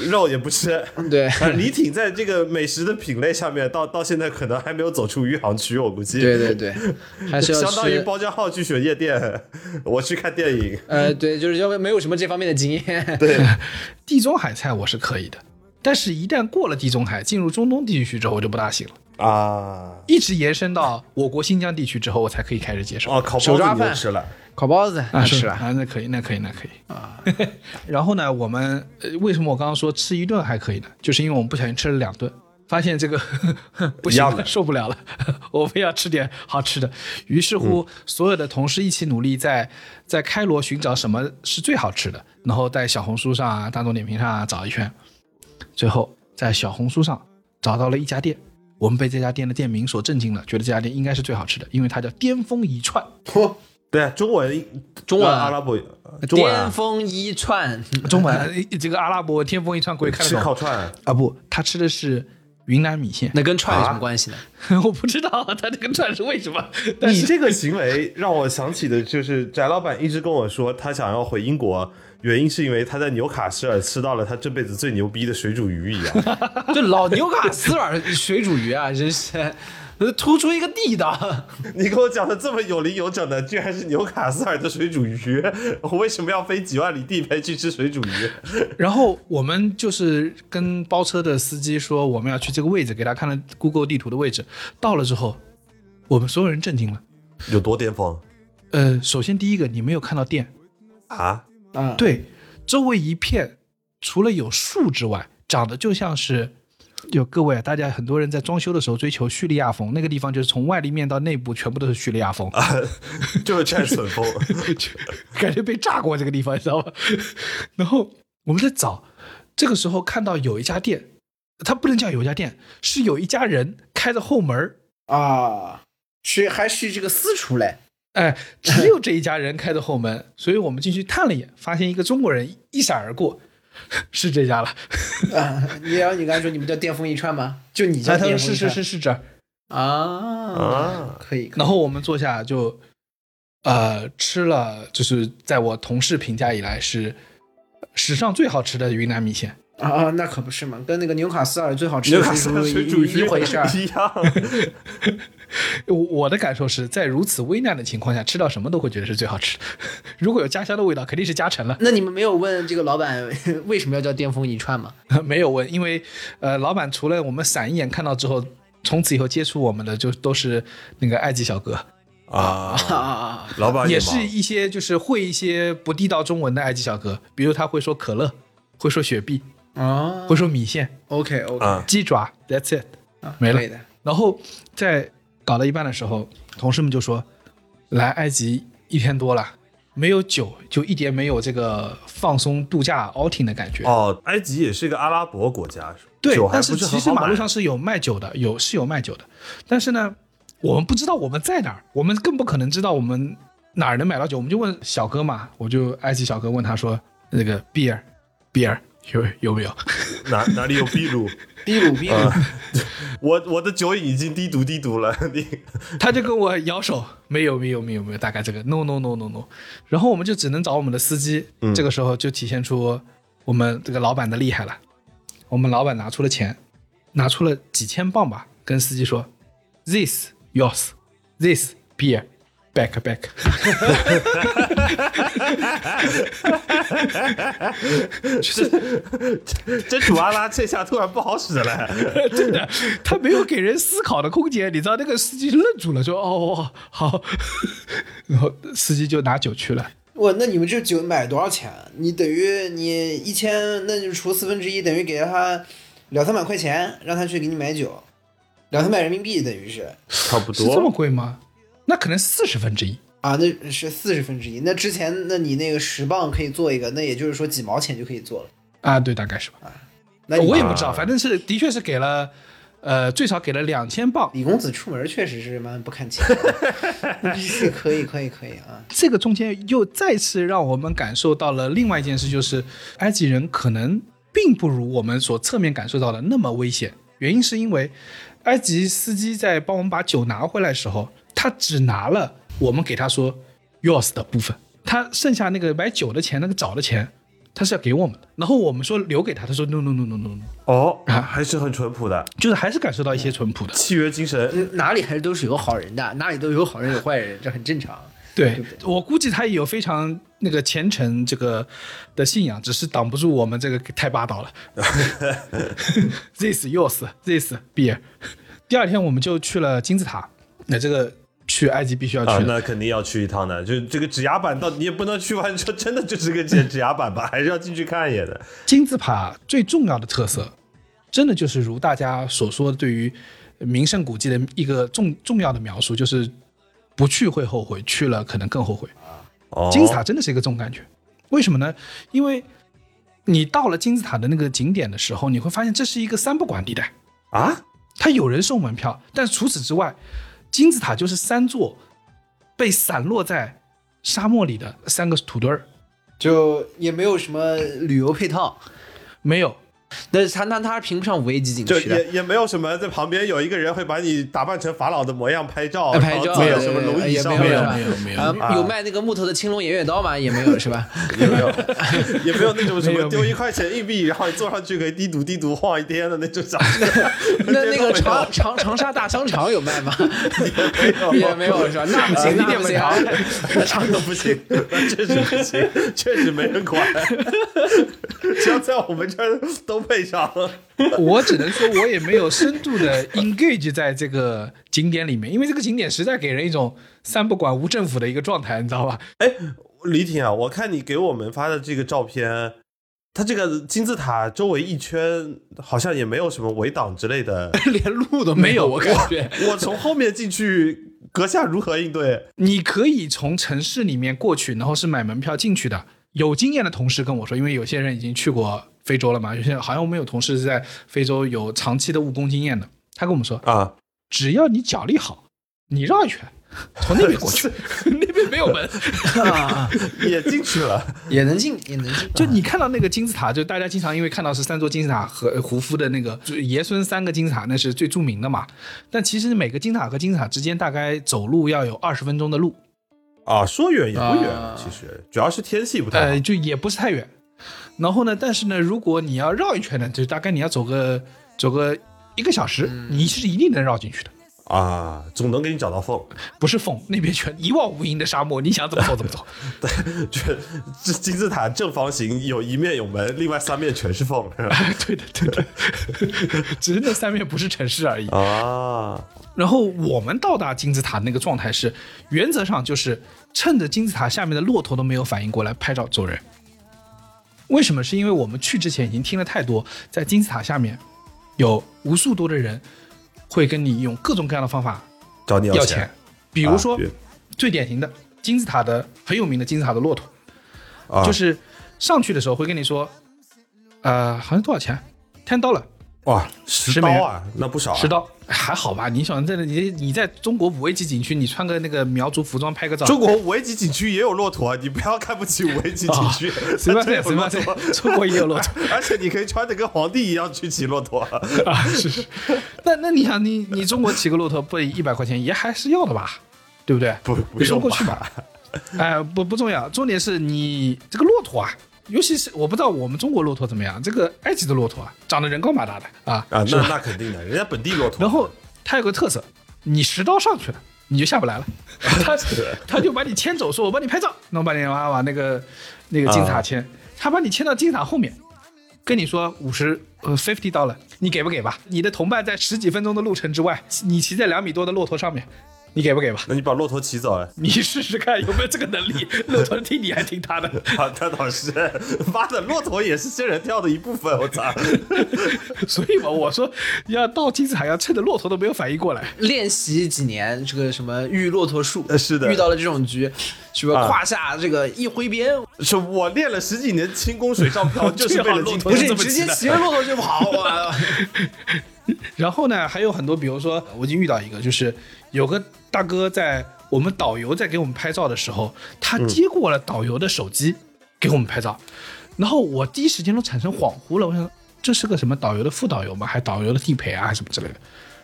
肉也不吃。对啊，李挺在这个美食的品类下面，到到现在可能还没有走出余杭区，我估计。对对对，还是要相当于。包浆浩去选夜店，我去看电影。呃，对，就是因为没有什么这方面的经验。对，地中海菜我是可以的，但是一旦过了地中海，进入中东地区之后，我就不大行了。啊，一直延伸到我国新疆地区之后，我才可以开始接受。哦，烤包子手抓饭你吃了，烤包子啊，那吃了，是啊，那可以，那可以，那可以啊。然后呢，我们呃为什么我刚刚说吃一顿还可以呢？就是因为我们不小心吃了两顿，发现这个 不行了，一样的受不了了，我们要吃点好吃的。于是乎，所有的同事一起努力在，在开罗寻找什么是最好吃的，然后在小红书上啊、大众点评上啊找一圈，最后在小红书上找到了一家店。我们被这家店的店名所震惊了，觉得这家店应该是最好吃的，因为它叫巅峰一串。嚯，对啊，中文中文阿拉伯中文啊，巅峰一串，中文呃这个阿拉伯巅峰一串，鬼看得吃烤串，啊？不，他吃的是云南米线。那跟串有什么关系呢？我不知道他这个串是为什么，但是你这个行为让我想起的就是翟老板一直跟我说，他想要回英国，原因是因为他在纽卡斯尔吃到了他这辈子最牛逼的水煮鱼一样。就老纽卡斯尔水煮鱼啊，真是突出一个地道。你给我讲的这么有理有整的，居然是纽卡斯尔的水煮鱼，我为什么要飞几万里地陪去吃水煮鱼？然后我们就是跟包车的司机说我们要去这个位置，给他看了 Google 地图的位置。到了之后，我们所有人震惊了。有多巅峰呃，首先第一个，你没有看到店，啊？啊，对，周围一片除了有树之外，长得就像是。有各位啊，大家很多人在装修的时候追求叙利亚风，那个地方就是从外立面到内部全部都是叙利亚风，啊 就是战损风。感觉被炸过这个地方，你知道吧？然后我们在找，这个时候看到有一家店，它不能叫有一家店，是有一家人开着后门儿啊，是还是这个私厨嘞？哎，只有这一家人开的后门，所以我们进去探了一眼，发现一个中国人一闪而过，是这家了。啊，你然后你刚才说你们叫巅峰一串吗？就你叫哎，他说是巅峰一串是是是这儿。啊啊可以。可以然后我们坐下就，呃，吃了，就是在我同事评价以来是史上最好吃的云南米线。啊啊，那可不是嘛，跟那个纽卡斯尔最好吃纽卡斯的水煮鱼一一回事儿。一样。我我的感受是在如此危难的情况下，吃到什么都会觉得是最好吃的。如果有家乡的味道，肯定是加成了。那你们没有问这个老板 为什么要叫巅峰一串吗？没有问，因为呃，老板除了我们散一眼看到之后，从此以后接触我们的就都是那个埃及小哥，啊，啊啊老板也忙是一些就是会一些不地道中文的埃及小哥，比如他会说可乐，会说雪碧，啊会说米线、！OK OK，啊鸡爪，That's it，没了。然后在搞到一半的时候，同事们就说：“来埃及一天多了，没有酒，就一点没有这个放松度假 outing 的感觉。哦，埃及也是一个阿拉伯国家，是吧对但是其实马路上是有卖酒的，有是有卖酒的，但是呢，我们不知道我们在哪儿，我们更不可能知道我们哪儿能买到酒，我们就问小哥嘛，我就埃及小哥问他说：“那个 beer beer 有有没有？” 哪哪里有秘鲁？秘 鲁秘鲁，我我的酒已经低毒低毒了，你他就跟我摇手，没有没有没有没有，大概这个 no no no no no，然后我们就只能找我们的司机，这个时候就体现出我们这个老板的厉害了。我们老板拿出了钱，拿出了几千磅吧，跟司机说，this yours, this beer, back back。这主阿拉这下突然不好使了。真的，他没有给人思考的空间，你知道那个司机愣住了，说哦好，然后司机就拿酒去了。哇，那你们这酒买多少钱？你等于你一千，那就除四分之一，等于给了他两三百块钱，让他去给你买酒，两三百人民币等于是差不是这么多，贵吗？那可能四十分之一。啊，那是四十分之一。那之前，那你那个十磅可以做一个，那也就是说几毛钱就可以做了。啊，对，大概是吧。那我也不知道，反正是的确是给了，呃，最少给了两千磅。李公子出门确实是蛮不看钱，可以可以可以啊。这个中间又再次让我们感受到了另外一件事，就是埃及人可能并不如我们所侧面感受到的那么危险。原因是因为埃及司机在帮我们把酒拿回来的时候，他只拿了我们给他说 yours 的部分，他剩下那个买酒的钱，那个找的钱，他是要给我们的。然后我们说留给他，他说 no no no no no no，哦，啊还是很淳朴的就是还是感受到一些淳朴的。契约精神。嗯哪里还是都是有好人的，哪里都有好人有坏人，这很正常。对我估计他也有非常那个虔诚这个的信仰，只是挡不住我们这个太霸道了。this yours, this beer。第二天我们就去了金字塔，那这个去埃及必须要啊，去的。那肯定要去一趟的。就这个指压板，到你也不能去完之后真的就是个指指压板吧，还是要进去看一眼的。金字塔最重要的特色，真的就是如大家所说的，对于名胜古迹的一个重重要的描述，就是不去会后悔，去了可能更后悔。哦，金字塔真的是一个这种感觉，为什么呢？因为你到了金字塔的那个景点的时候，你会发现这是一个三不管地带，啊，它有人收门票，但除此之外，金字塔就是三座被散落在沙漠里的三个土堆儿，就也没有什么旅游配套，没有。那他那他评不上五 A 级景区的。也也没有什么在旁边有一个人会把你打扮成法老的模样拍照，呃拍照没有什么对龙椅也上面，没有没有没有啊，有卖那个木头的青龙偃月刀吗？也没有是吧？也没有，也没有那种什么丢一块钱硬币，然后你坐上去可以滴赌滴赌晃一天的那种。那那个长长长沙大商场有卖吗？没有也没有是吧？那不行，那不行，那唱的不行，那确实不行，确实没人管。只要在我们这儿都配上。我只能说，我也没有深度的 engage 在这个景点里面，因为这个景点实在给人一种三不管无政府的一个状态，你知道吧？哎，李挺啊，我看你给我们发的这个照片，它这个金字塔周围一圈好像也没有什么围挡之类的，连路都没有，我感觉。我从后面进去，阁下如何应对？你可以从城市里面过去，然后是买门票进去的。有经验的同事跟我说，因为有些人已经去过非洲了嘛，有些好像我们有同事是在非洲有长期的务工经验的，他跟我们说，啊，只要你脚力好，你绕一圈，从那边过去，那边没有门。啊，也进去了。也能进，也能进。就你看到那个金字塔，就大家经常因为看到是三座金字塔和胡夫的那个就爷孙三个金字塔，那是最著名的嘛。但其实每个金字塔和金字塔之间大概走路要有二十分钟的路，啊，说远也不远，啊其实主要是天气不太好。呃，就也不是太远。然后呢，但是呢，如果你要绕一圈呢，就大概你要走个走个一个小时，你是一定能绕进去的。啊，总能给你找到缝。不是缝，那边全一望无垠的沙漠，你想怎么走怎么走。这这金字塔正方形，有一面有门，另外三面全是缝，是吧？对的，对的，只是那三面不是城市而已。啊，然后我们到达金字塔那个状态是，原则上就是趁着金字塔下面的骆驼都没有反应过来拍照走人。为什么？是因为我们去之前已经听了太多，在金字塔下面有无数多的人会跟你用各种各样的方法找你要钱，比如说、啊最典型的金字塔的很有名的金字塔的骆驼，啊，就是上去的时候会跟你说，呃，好像多少钱？ten dollar，哇，十刀啊，那不少啊。十刀还好吧？你想在你你在中国五 A 级景区，你穿个那个苗族服装拍个照，中国五 A 级景区也有骆驼，啊你不要看不起五 A 级景区，随便随便中国也有骆驼 而且你可以穿的跟皇帝一样去骑骆驼。啊，是是。那那你想，你你中国骑个骆驼不一百块钱也还是要的吧？对不对？不不用过去吧。哎、不不重要，重点是你这个骆驼啊，尤其是我不知道我们中国骆驼怎么样，这个埃及的骆驼啊，长得人高马大的啊啊，那那肯定的，人家本地骆驼。然后它有个特色，你十刀上去了，你就下不来了，他他就把你牵走，说我帮你拍照，那我把你往往那个那个金字塔牵，他把你牵到金字塔后面，跟你说五十呃 fifty 到了，你给不给吧？你的同伴在十几分钟的路程之外，你骑在两米多的骆驼上面，你给不给吧？那你把骆驼骑走哎。你试试看有没有这个能力，骆驼听你还听他的。啊，那倒是，妈的，骆驼也是仙人跳的一部分，我操！所以嘛，我说要到金字塔要趁着骆驼都没有反应过来，练习几年，这个什么遇骆驼术，呃是的遇到了这种局，是吧？啊胯下这个一挥鞭，是我练了十几年轻功水上漂，就是为了今不不是你直接骑着骆驼就跑啊！然后呢，还有很多，比如说我已经遇到一个，就是有个大哥在我们导游在给我们拍照的时候，他接过了导游的手机给我们拍照，然后我第一时间都产生恍惚了，我想这是个什么导游的副导游吗？还导游的地陪啊，什么之类的。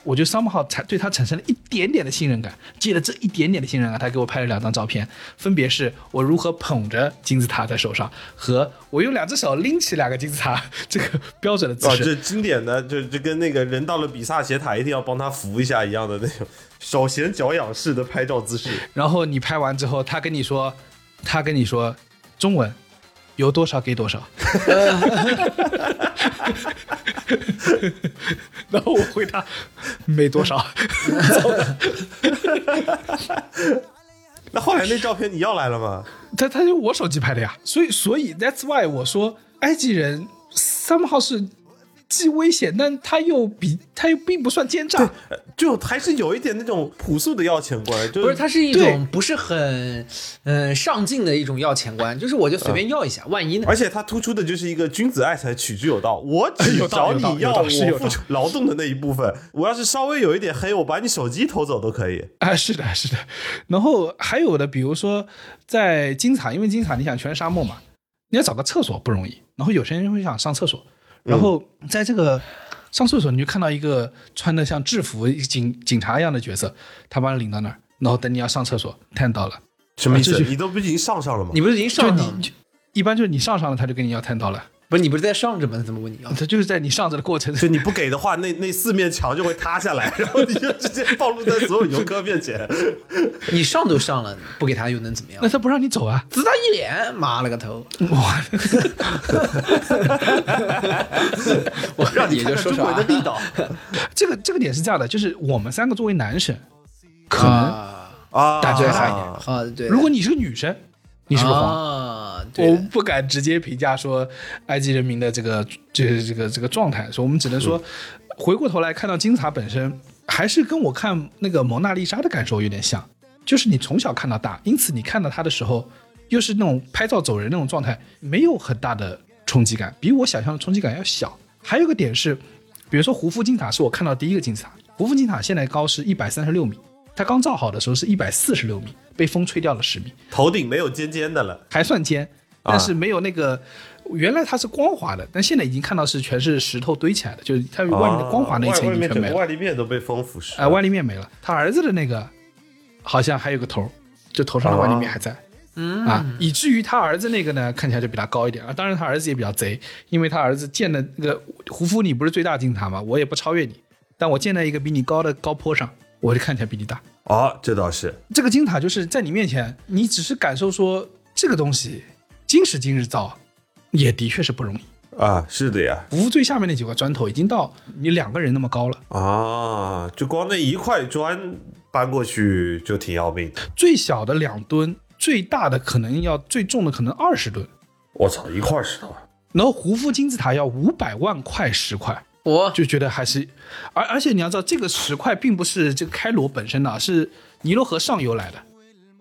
我就 somehow 才对他产生了一点点的信任感，借了这一点点的信任感，他给我拍了两张照片，分别是我如何捧着金字塔在手上，和我用两只手拎起两个金字塔这个标准的姿啊，势。这经典的，就就跟那个人到了比萨斜塔一定要帮他扶一下一样的那种手闲脚痒式的拍照姿势。然后你拍完之后，他跟你说，他跟你说中文，有多少给多少。然后我回答没多少。那后来那照片你要来了吗？他他就我手机拍的呀，所以所以 that's why 我说埃及人 somehow 是既危险，但他又比他又并不算奸诈。呃就还是有一点那种朴素的要钱观，就不是，它是一种不是很嗯上进的一种要钱观，就是我就随便要一下，万一呢？而且它突出的就是一个君子爱财，取之有道。我 只找你要是有道我付出劳动的那一部分。我要是稍微有一点黑，我把你手机偷走都可以。啊，是的，是的。然后还有的，比如说在金字塔，因为金字塔你想全是沙漠嘛，你要找个厕所不容易。然后有些人会想上厕所，然后在这个上厕所，你就看到一个穿的像制服警警察一样的角色，他把你领到那儿，然后等你要上厕所，探到了，什么意思？你都不已经上上了吗？你不是已经上上了一般就是你上上了，他就跟你要探到了，不是你不是在上着吗？怎么问你要？他就是在你上着的过程就你不给的话，那那四面墙就会塌下来，然后你就直接暴露在所有游客面前。你上都上了，不给他又能怎么样那？他不让你走啊！子弹一脸，妈了个头！哇，我让你也看看中就说说啊国的力道这个这个点是这样的，就是我们三个作为男生，可能啊啊！大家好一点啊，对，如果你是个女生，你是个皇。啊，对我不敢直接评价说埃及人民的这个这个这个这个状态，所以我们只能说，回过头来看到金字塔本身，还是跟我看那个蒙娜丽莎的感受有点像，就是你从小看到大，因此你看到它的时候，又是那种拍照走人那种状态，没有很大的冲击感，比我想象的冲击感要小。还有一个点是，比如说胡夫金字塔是我看到第一个金字塔，胡夫金字塔现在高是一百三十六米，它刚造好的时候是一百四十六米，被风吹掉了十米。头顶没有尖尖的了。还算尖，但是没有那个。原来它是光滑的，但现在已经看到是全是石头堆起来的，就是它外面的光滑那一层已经全没了。外立面都被风腐蚀。哎、外立面没了。他儿子的那个好像还有个头，就头上的外立面还在。嗯啊，以至于他儿子那个呢，看起来就比他高一点啊。当然，他儿子也比较贼，因为他儿子建的那个胡夫，你不是最大金字塔吗？我也不超越你，但我建在一个比你高的高坡上，我就看起来比你大。哦，这倒是。这个金字塔就是在你面前，你只是感受说这个东西今时今日造，也的确是不容易。啊，是的呀，胡夫最下面那几块砖头已经到你两个人那么高了，啊，就光那一块砖搬过去就挺要命的。最小的两吨，最大的可能要最重的可能二十吨。我操，一块石头啊！然后胡夫金字塔要五百万块石块，我就觉得还是，而而且你要知道，这个石块并不是这个开罗本身的，是尼罗河上游来的，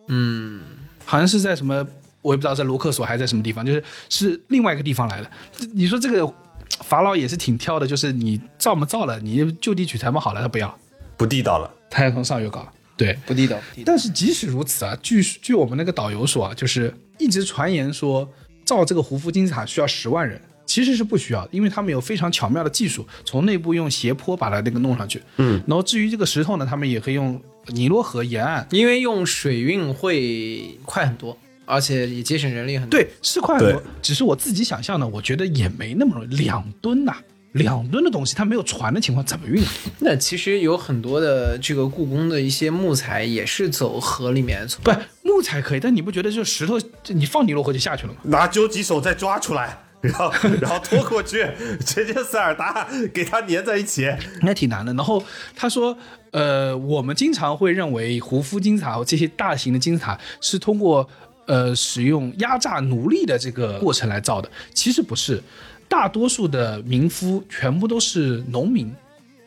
嗯，好像是在什么，我也不知道在卢克索还是在什么地方，就是是另外一个地方来的。你说这个法老也是挺挑的，就是你造嘛造了，你就地取材嘛好了，他不要，不地道了。他要从上游搞。对，不地道，不地道。但是即使如此啊，据据我们那个导游说啊，就是一直传言说造这个胡夫金字塔需要十万人，其实是不需要的，因为他们有非常巧妙的技术，从内部用斜坡把它那个弄上去。嗯，然后至于这个石头呢，他们也可以用尼罗河沿岸。因为用水运会快很多，而且也节省人力很多。对，是快很多，只是我自己想象的，我觉得也没那么容易，两吨呐、两吨的东西，它没有船的情况怎么运？那其实有很多的这个故宫的一些木材也是走河里面，从不，木材可以，但你不觉得就石头，就你放尼罗河就下去了吗？拿究极手再抓出来，然后然后拖过去，直接塞尔达给它粘在一起。那挺难的。然后他说，呃，我们经常会认为胡夫金字塔这些大型的金字塔是通过呃使用压榨奴隶的这个过程来造的，其实不是。大多数的民夫全部都是农民，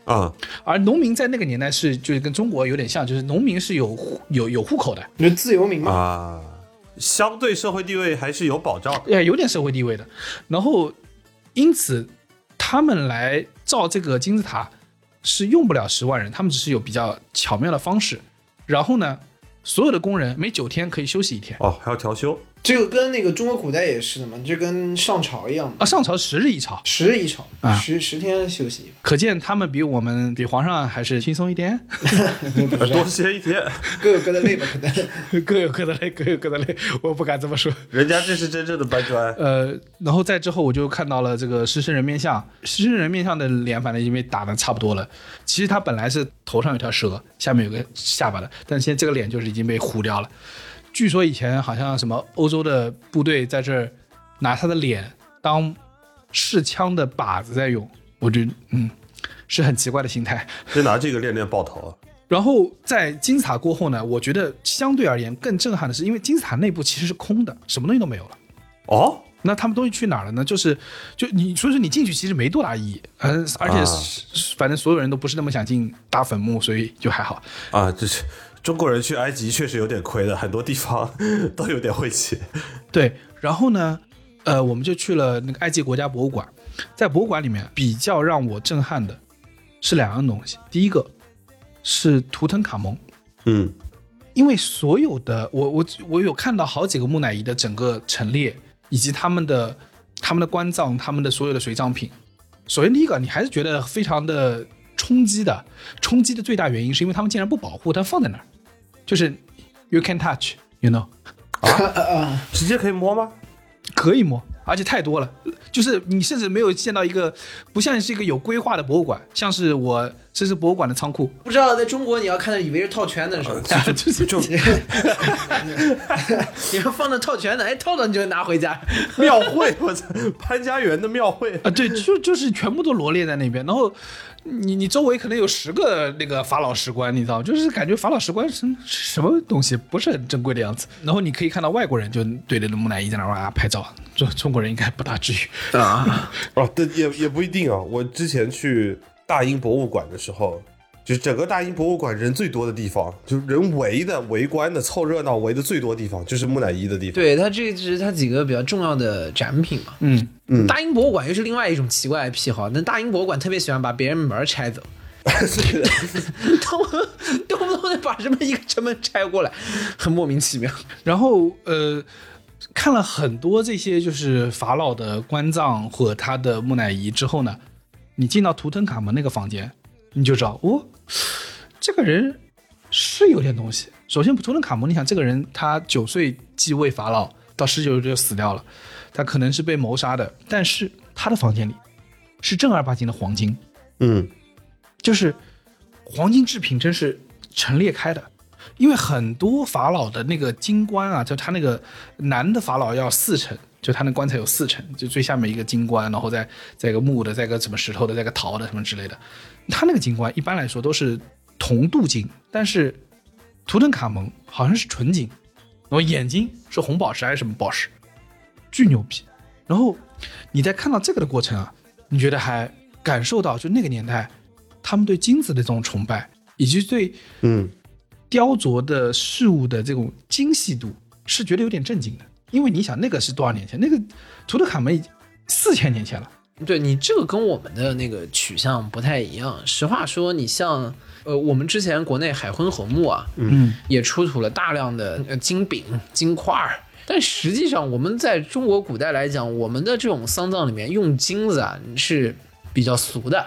啊、而农民在那个年代是就是跟中国有点像，就是农民是有户有有户口的，就自由民嘛。啊，相对社会地位还是有保障的。哎，有点社会地位的。然后，因此他们来造这个金字塔是用不了十万人，他们只是有比较巧妙的方式。然后呢，所有的工人每九天可以休息一天哦，还要调休。这个跟那个中国古代也是的嘛，就跟上朝一样嘛，啊，上朝十日一朝，十日一朝，啊十十天休息。可见他们比我们比皇上还是轻松一点。多歇一天，各有各的累吧，可能。各有各的累，各有各的累，我不敢这么说。人家这是真正的搬砖。呃，然后再之后我就看到了这个狮身人面像，狮身人面像的脸反正已经被打的差不多了。其实他本来是头上有条蛇，下面有个下巴的，但现在这个脸就是已经被糊掉了。据说以前好像什么欧洲的部队在这儿拿他的脸当试枪的靶子在用，我觉得嗯是很奇怪的心态。就拿这个练练爆头啊。然后在金字塔过后呢，我觉得相对而言更震撼的是，因为金字塔内部其实是空的，什么东西都没有了。哦，那他们东西去哪儿了呢？就是，就你说是你进去其实没多大意义，嗯，而且是反正所有人都不是那么想进大坟墓，所以就还好。啊，这是中国人去埃及确实有点亏的，很多地方都有点晦气。对，然后呢，呃，我们就去了那个埃及国家博物馆，在博物馆里面比较让我震撼的是两样东西，第一个是图腾卡蒙，嗯，因为所有的我我我有看到好几个木乃伊的整个陈列，以及他们的他们的棺葬，他们的所有的随葬品。首先第一个，你还是觉得非常的冲击的，冲击的最大原因是因为他们竟然不保护，它放在那儿，就是 you can touch，you know，啊直接可以摸吗？可以摸，而且太多了。就是你甚至没有见到一个不像是一个有规划的博物馆，像是我这是博物馆的仓库，不知道在中国你要看到以为是套圈的时候，就是就 你要放着套圈的，哎，套到你就拿回家。庙会，我操，潘家园的庙会啊，对，就就是全部都罗列在那边，然后你你周围可能有十个那个法老石棺，你知道吗？就是感觉法老石棺是什么东西，不是很珍贵的样子。然后你可以看到外国人就对着那木乃伊在那哇拍照，中中国人应该不大至于啊。哦，对，也也不一定啊。我之前去大英博物馆的时候。就是整个大英博物馆人最多的地方，就是人围的、围观的、凑热闹围的最多地方，就是木乃伊的地方。对，它这是它几个比较重要的展品嘛。嗯嗯。大英博物馆又是另外一种奇怪的癖好，那大英博物馆特别喜欢把别人门拆走，动动不动就把什么一个城门拆过来，很莫名其妙。然后呃，看了很多这些就是法老的棺葬和他的木乃伊之后呢，你进到图腾卡门那个房间，你就知道哦。这个人是有点东西。首先，图腾卡蒙，你想这个人他九岁继位法老，到十九岁就死掉了，他可能是被谋杀的。但是他的房间里是正儿八经的黄金，嗯，就是黄金制品，真是陈列开的。因为很多法老的那个金冠啊，就他那个男的法老要四层，就他那棺材有四层，就最下面一个金棺，然后再再一个木的，再一个什么石头的，再一个陶的什么之类的。他那个金棺一般来说都是铜镀金，但是图腾卡蒙好像是纯金，然后眼睛是红宝石还是什么宝石，巨牛逼。然后你在看到这个的过程啊，你觉得还感受到就那个年代他们对金子的这种崇拜，以及对嗯雕琢的事物的这种精细度，是觉得有点震惊的。因为你想那个是多少年前？那个图特卡蒙四千年前了。对你这个跟我们的那个取向不太一样。实话说，你像呃，我们之前国内海昏侯墓啊，嗯，也出土了大量的金饼、金块儿。但实际上，我们在中国古代来讲，我们的这种丧葬里面用金子啊是比较俗的。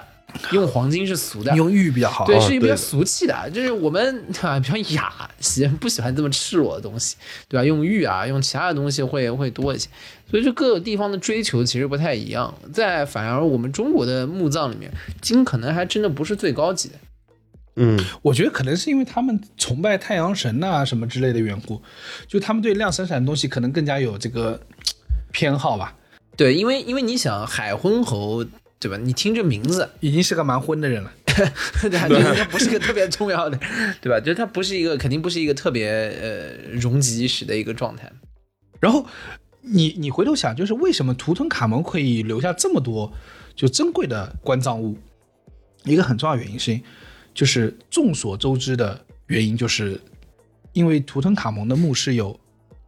用黄金是俗的，用玉比较好，对，是比较俗气的，就是我们对吧？比较雅，喜不喜欢这么赤裸的东西，对吧？用玉啊，用其他的东西会会多一些，所以这各个地方的追求其实不太一样。在反而我们中国的墓葬里面，金可能还真的不是最高级的。嗯，我觉得可能是因为他们崇拜太阳神呐什么之类的缘故，就他们对亮闪闪的东西可能更加有这个偏好吧。对，因为因为你想海昏侯。对吧？你听这名字，已经是个蛮昏的人了，对 他不是个特别重要的，对吧？就是他不是一个，肯定不是一个特别呃容积一时的一个状态。然后你你回头想，就是为什么图腾卡蒙可以留下这么多就珍贵的棺葬物？一个很重要原因是，就是众所周知的原因，就是因为图腾卡蒙的墓是有。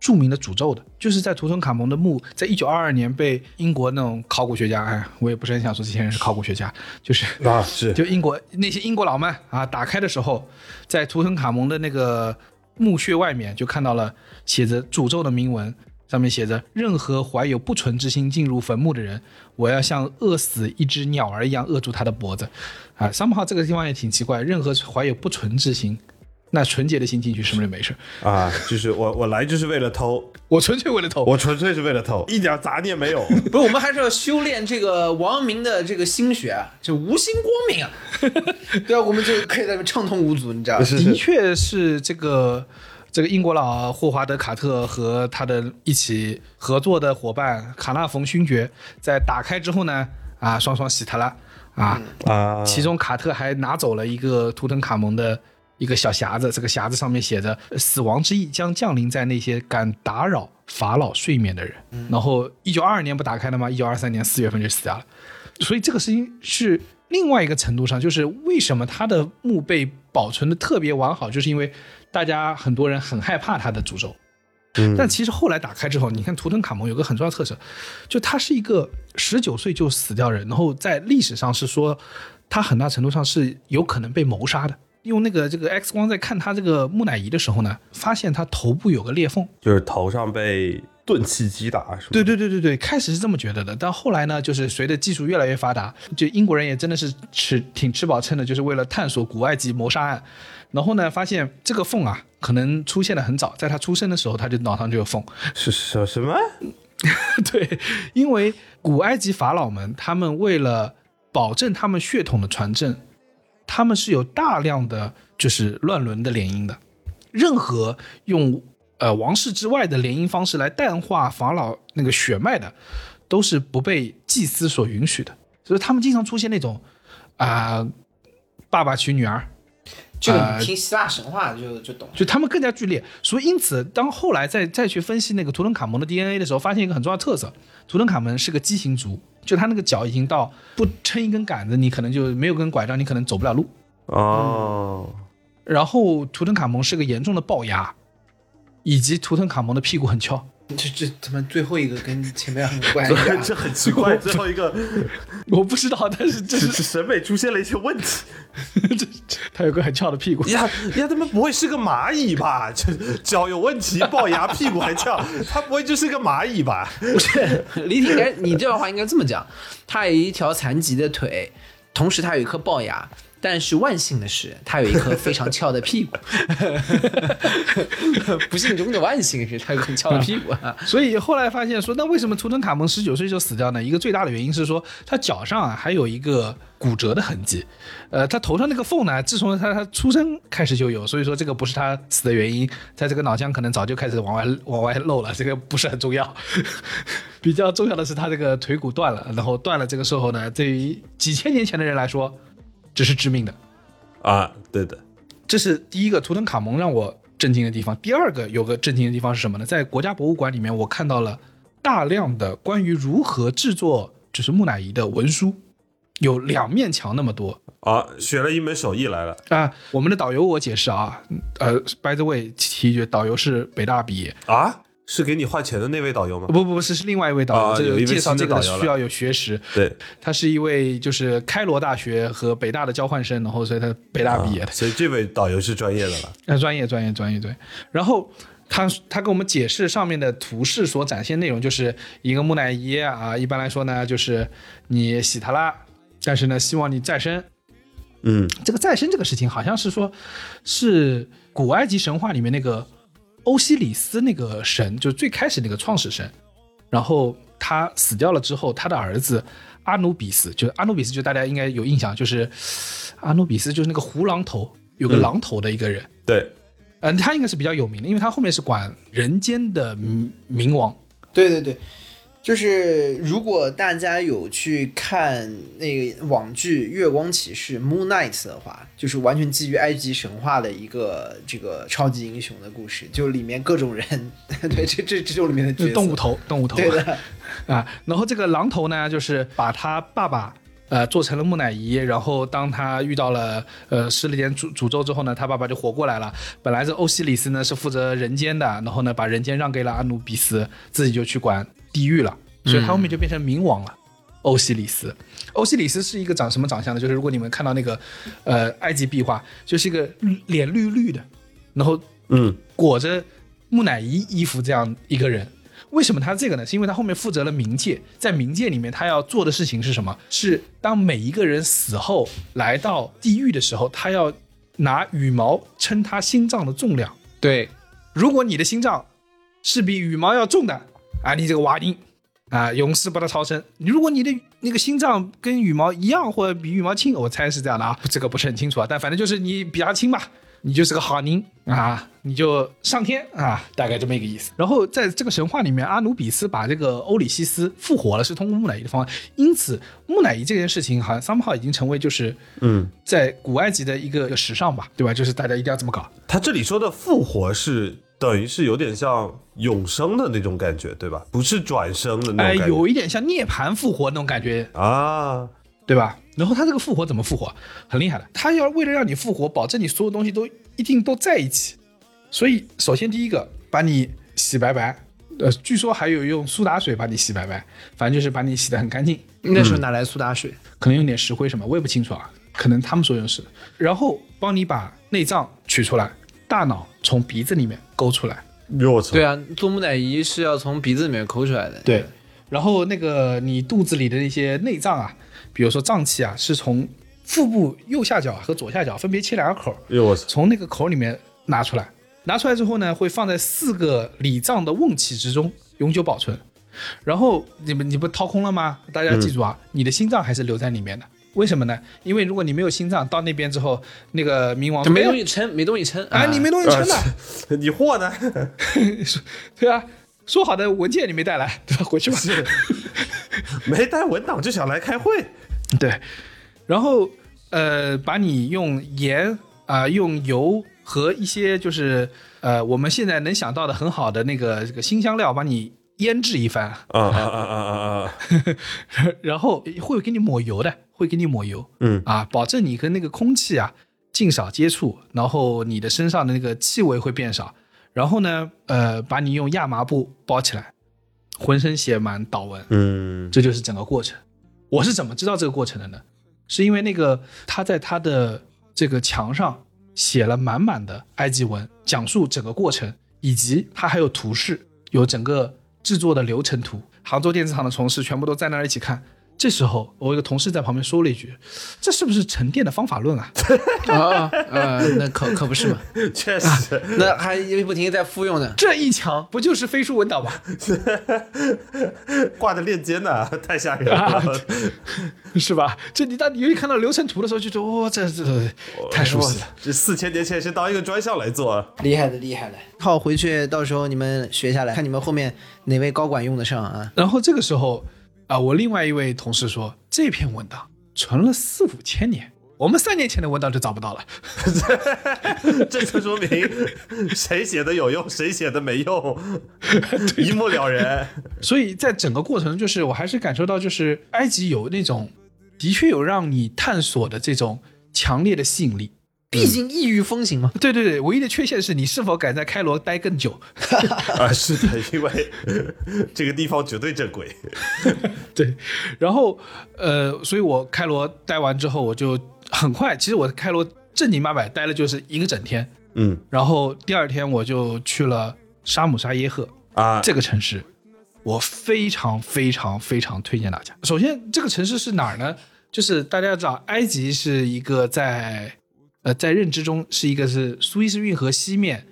著名的诅咒的，就是在图腾卡蒙的墓，在一九二二年被英国那种考古学家，哎，我也不是很想说这些人是考古学家，就是啊，是 就英国那些英国佬们啊，打开的时候，在图腾卡蒙的那个墓穴外面就看到了写着诅咒的铭文，上面写着：任何怀有不纯之心进入坟墓的人，我要像饿死一只鸟儿一样扼住他的脖子。啊，三号这个地方也挺奇怪，任何怀有不纯之心。那纯洁的心进去是不是没事啊？就是我我来就是为了偷，我纯粹为了偷，我纯粹是为了偷，一点杂念没有。不是，我们还是要修炼这个王阳明的这个心学，就无心光明啊。对啊，我们就可以在这畅通无阻，你知道吗？的确是这个这个英国佬霍华德卡特和他的一起合作的伙伴卡纳冯勋爵在打开之后呢，啊，双双喜他了啊啊！其中卡特还拿走了一个图腾卡蒙的。一个小匣子，这个匣子上面写着“死亡之翼将降临在那些敢打扰法老睡眠的人”。然后，一九二二年不打开了吗？一九二三年四月份就死掉了。所以这个事情是另外一个程度上，就是为什么他的墓被保存的特别完好，就是因为大家很多人很害怕他的诅咒。但其实后来打开之后，你看图腾卡蒙有个很重要的特色，就他是一个十九岁就死掉人，然后在历史上是说他很大程度上是有可能被谋杀的。用那个这个 X 光在看他这个木乃伊的时候呢，发现他头部有个裂缝，就是头上被钝器击打，是吧？对对对对对，开始是这么觉得的，但后来呢，就是随着技术越来越发达，就英国人也真的是吃挺吃饱撑的，就是为了探索古埃及谋杀案，然后呢，发现这个缝啊，可能出现的很早，在他出生的时候他就脑上就有缝，是什什么？对，因为古埃及法老们，他们为了保证他们血统的传承，他们是有大量的就是乱伦的联姻的。任何用呃王室之外的联姻方式来淡化法老那个血脉的，都是不被祭司所允许的。所以他们经常出现那种啊、爸爸娶女儿，这个呃你听希腊神话就就懂。就他们更加剧烈。所以因此，当后来再再去分析那个图腾卡蒙的 DNA 的时候，发现一个很重要的特色：图腾卡蒙是个畸形族，就他那个脚已经到不撑一根杆子，你可能就没有根拐杖，你可能走不了路。哦，然后图腾卡蒙是个严重的龅牙，以及图腾卡蒙的屁股很翘。这这他妈最后一个跟前面很怪啊。这很奇怪，最后一个 我不知道，但是这是审美出现了一些问题。这他有个很翘的屁股。呀呀，他们不会是个蚂蚁吧？这脚有问题，龅牙，屁股还翘，他不会就是个蚂蚁吧？不是，李挺你这段话应该这么讲，他有一条残疾的腿，同时他有一颗龅牙，但是万幸的是，他有一颗非常翘的屁股。不幸中的万幸是他有很翘的屁股啊。所以后来发现说，那为什么图腾卡蒙十九岁就死掉呢？一个最大的原因是说，他脚上啊还有一个骨折的痕迹，呃，他头上那个缝呢，自从他他出生开始就有，所以说这个不是他死的原因，他这个脑浆可能早就开始往外往外漏了，这个不是很重要。比较重要的是他这个腿骨断了，然后断了这个时候呢，对于几千年前的人来说，这是致命的。啊，对的，这是第一个图腾卡蒙让我震惊的地方。第二个有个震惊的地方是什么呢？在国家博物馆里面，我看到了大量的关于如何制作就是木乃伊的文书，有两面墙那么多啊，学了一门手艺来了。啊。我们的导游我解释啊，呃，by the way 提一句，导游是北大毕业，啊，是给你换钱的那位导游吗？不不不是是另外一位导游，这个介绍这个需要有学识。对，他是一位就是开罗大学和北大的交换生，然后所以他北大毕业的。所以这位导游是专业的了。那，专业专业专业对。然后他他给我们解释上面的图示所展现内容，就是一个木乃伊啊，一般来说呢，就是你洗它啦，但是呢，希望你再生。嗯，这个再生这个事情，好像是说，是古埃及神话里面那个欧西里斯那个神，就是最开始那个创始神，然后他死掉了之后，他的儿子阿努比斯，就是阿努比斯，就大家应该有印象，就是阿努比斯就是那个胡狼头，有个狼头的一个人。对，嗯，他应该是比较有名的，因为他后面是管人间的冥冥王。对对对，就是如果大家有去看那个网剧《月光骑士》（Moon Knight） 的话，就是完全基于埃及神话的一个这个超级英雄的故事，就里面各种人，对，这这这种里面的角色，动物头，动物头，对的，啊。然后这个狼头呢，就是把他爸爸呃做成了木乃伊，然后当他遇到了呃施了点诅诅咒之后呢，他爸爸就活过来了。本来这欧西里斯呢是负责人间的，然后呢把人间让给了阿努比斯，自己就去管地狱了，所以他后面就变成冥王了。欧西里斯，欧西里斯是一个长什么长相呢？就是如果你们看到那个，呃，埃及壁画，就是一个脸绿绿的，然后嗯，裹着木乃伊衣服这样一个人。为什么他这个呢？是因为他后面负责了冥界，在冥界里面，他要做的事情是什么？是当每一个人死后来到地狱的时候，他要拿羽毛称他心脏的重量。对，如果你的心脏是比羽毛要重的啊，你这个瓦丁啊，勇士把它超生。如果你的那个心脏跟羽毛一样，或者比羽毛轻，我猜是这样的啊，这个不是很清楚啊，但反正就是你比它轻吧，你就是个好人啊，你就上天啊，大概这么一个意思。然后在这个神话里面，阿努比斯把这个欧里西斯复活了，是通过木乃伊的方法，因此木乃伊这件事情好像 somehow 已经成为就是嗯，在古埃及的一个时尚吧，对吧？就是大家一定要这么搞。他这里说的复活是等于是有点像永生的那种感觉，对吧？不是转生的那哎，种感觉。有一点像涅槃复活那种感觉，啊，对吧？然后他这个复活怎么复活？很厉害的，他要为了让你复活，保证你所有东西都一定都在一起。所以，首先第一个，把你洗白白，呃，据说还有用苏打水把你洗白白，反正就是把你洗得很干净，那时候哪来苏打水？可能用点石灰什么，我也不清楚啊，可能他们说用是。然后帮你把内脏取出来，大脑从鼻子里面勾出来，哟我操！对啊，做木乃伊是要从鼻子里面抠出来的。对，然后那个你肚子里的那些内脏啊，比如说脏器啊，是从腹部右下角和左下角分别切两个口，哟我操！从那个口里面拿出来。拿出来之后呢，会放在四个里脏的瓮器之中永久保存。然后你们你不掏空了吗？大家记住啊，你的心脏还是留在里面的。为什么呢？因为如果你没有心脏，到那边之后，那个冥王就没东西撑，没东西撑啊，你没东西撑的，你货呢？对啊，说好的文件你没带来，对吧？回去吧。没带文档就想来开会，对，然后呃，把你用盐啊、用油和一些就是呃我们现在能想到的很好的那个这个新香料，把你腌制一番，啊啊啊啊啊啊！然后会给你抹油的，会给你抹油，嗯啊，保证你跟那个空气啊尽少接触，然后你的身上的那个气味会变少。然后呢，呃，把你用亚麻布包起来，浑身写满祷文，嗯这就是整个过程。我是怎么知道这个过程的呢？是因为那个他在他的这个墙上写了满满的埃及文，讲述整个过程，以及他还有图示，有整个制作的流程图。杭州电子厂的同事全部都在那儿一起看。这时候，我有一个同事在旁边说了一句：“这是不是沉淀的方法论啊 啊呃，那可可不是嘛，确实，那还不停地在复用呢？”。这一墙不就是飞书文档吗？挂的链接呢，太吓人了。是吧？这你当你尤其看到流程图的时候，就觉得哇、这这这太熟悉了。这四千年前是当一个专项来做，厉害的，厉害的。好，回去到时候你们学下来，看你们后面哪位高管用得上啊？然后这个时候啊、我另外一位同事说，这篇文档存了四五千年，我们三年前的文档就找不到了。这就说明谁写的有用，谁写的没用，一目了然。所以在整个过程，就是我还是感受到，就是埃及有那种的确有让你探索的这种强烈的吸引力。毕竟异域风情嘛。对对对，唯一的缺陷是你是否敢在开罗待更久。啊，是的，因为这个地方绝对正规。对，然后呃，所以我开罗待完之后，我就很快，其实我开罗正经八百待了就是一个整天，嗯然后第二天我就去了沙姆沙耶赫啊，这个城市，我非常非常非常推荐大家。首先，这个城市是哪儿呢？就是大家要知道，埃及是一个在呃在认知中是一个是苏伊士运河西面，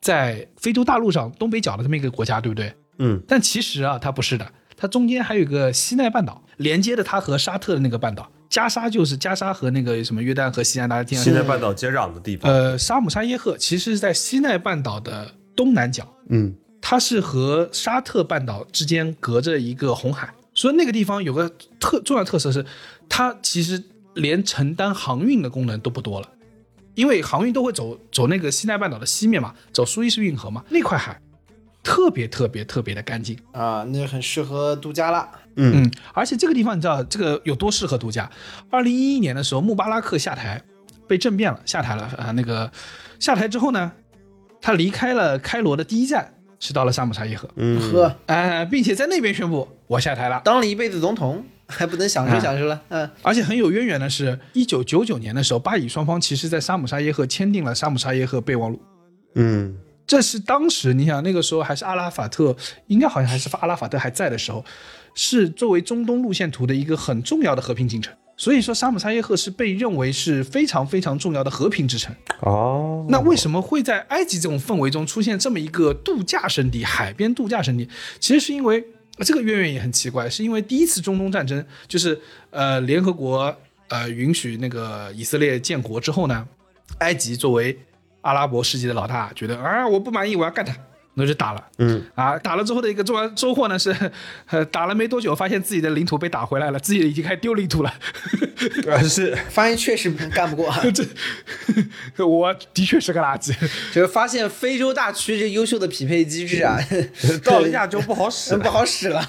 在非洲大陆上东北角的这么一个国家，对不对？嗯但其实啊，它不是的，它中间还有一个西奈半岛，连接着它和沙特的那个半岛。加沙就是加沙和那个什么约旦和西岸，大家听西奈半岛接壤的地方。呃，沙姆沙耶赫其实是在西奈半岛的东南角，嗯它是和沙特半岛之间隔着一个红海，所以那个地方有个特重要特色是，它其实连承担航运的功能都不多了，因为航运都会走走那个西奈半岛的西面嘛，走苏伊士运河嘛，那块海特别特别特别的干净。啊，那很适合度假啦。嗯，而且这个地方你知道这个有多适合度假？二零一一年的时候，穆巴拉克下台，被政变了，下台了啊、那个下台之后呢，他离开了开罗的第一站是到了萨姆沙耶河，嗯，呵，哎、并且在那边宣布我下台了。当了一辈子总统，还不能享受享受了？嗯，而且很有渊源的是，一九九九年的时候，巴以双方其实在沙姆沙耶赫签订了沙姆沙耶赫备忘录。嗯这是当时你想那个时候还是阿拉法特，应该好像还是阿拉法特还在的时候，是作为中东路线图的一个很重要的和平进程。所以说，沙姆沙耶赫是被认为是非常非常重要的和平之城。哦，那为什么会在埃及这种氛围中出现这么一个度假胜地、海边度假胜地？其实是因为这个渊源也很奇怪，是因为第一次中东战争，就是呃联合国呃允许那个以色列建国之后呢，埃及作为阿拉伯世界的老大，觉得啊我不满意，我要干他。那就打了，嗯啊，打了之后的一个重要收获呢是，呃，打了没多久，发现自己的领土被打回来了，自己已经开始丢领土了。啊是发现确实干不过，这我的确是个垃圾。就是发现非洲大区这优秀的匹配机制啊，到了亚洲不好使不好使了。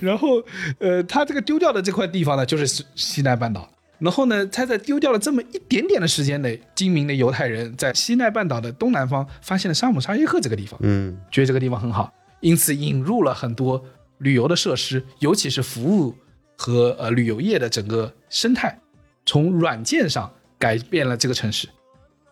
然后，呃，他这个丢掉的这块地方呢，就是西西奈半岛。然后呢，他在丢掉了这么一点点的时间内，精明的犹太人在西奈半岛的东南方发现了沙姆沙耶赫这个地方，嗯觉得这个地方很好，因此引入了很多旅游的设施，尤其是服务和呃旅游业的整个生态，从软件上改变了这个城市。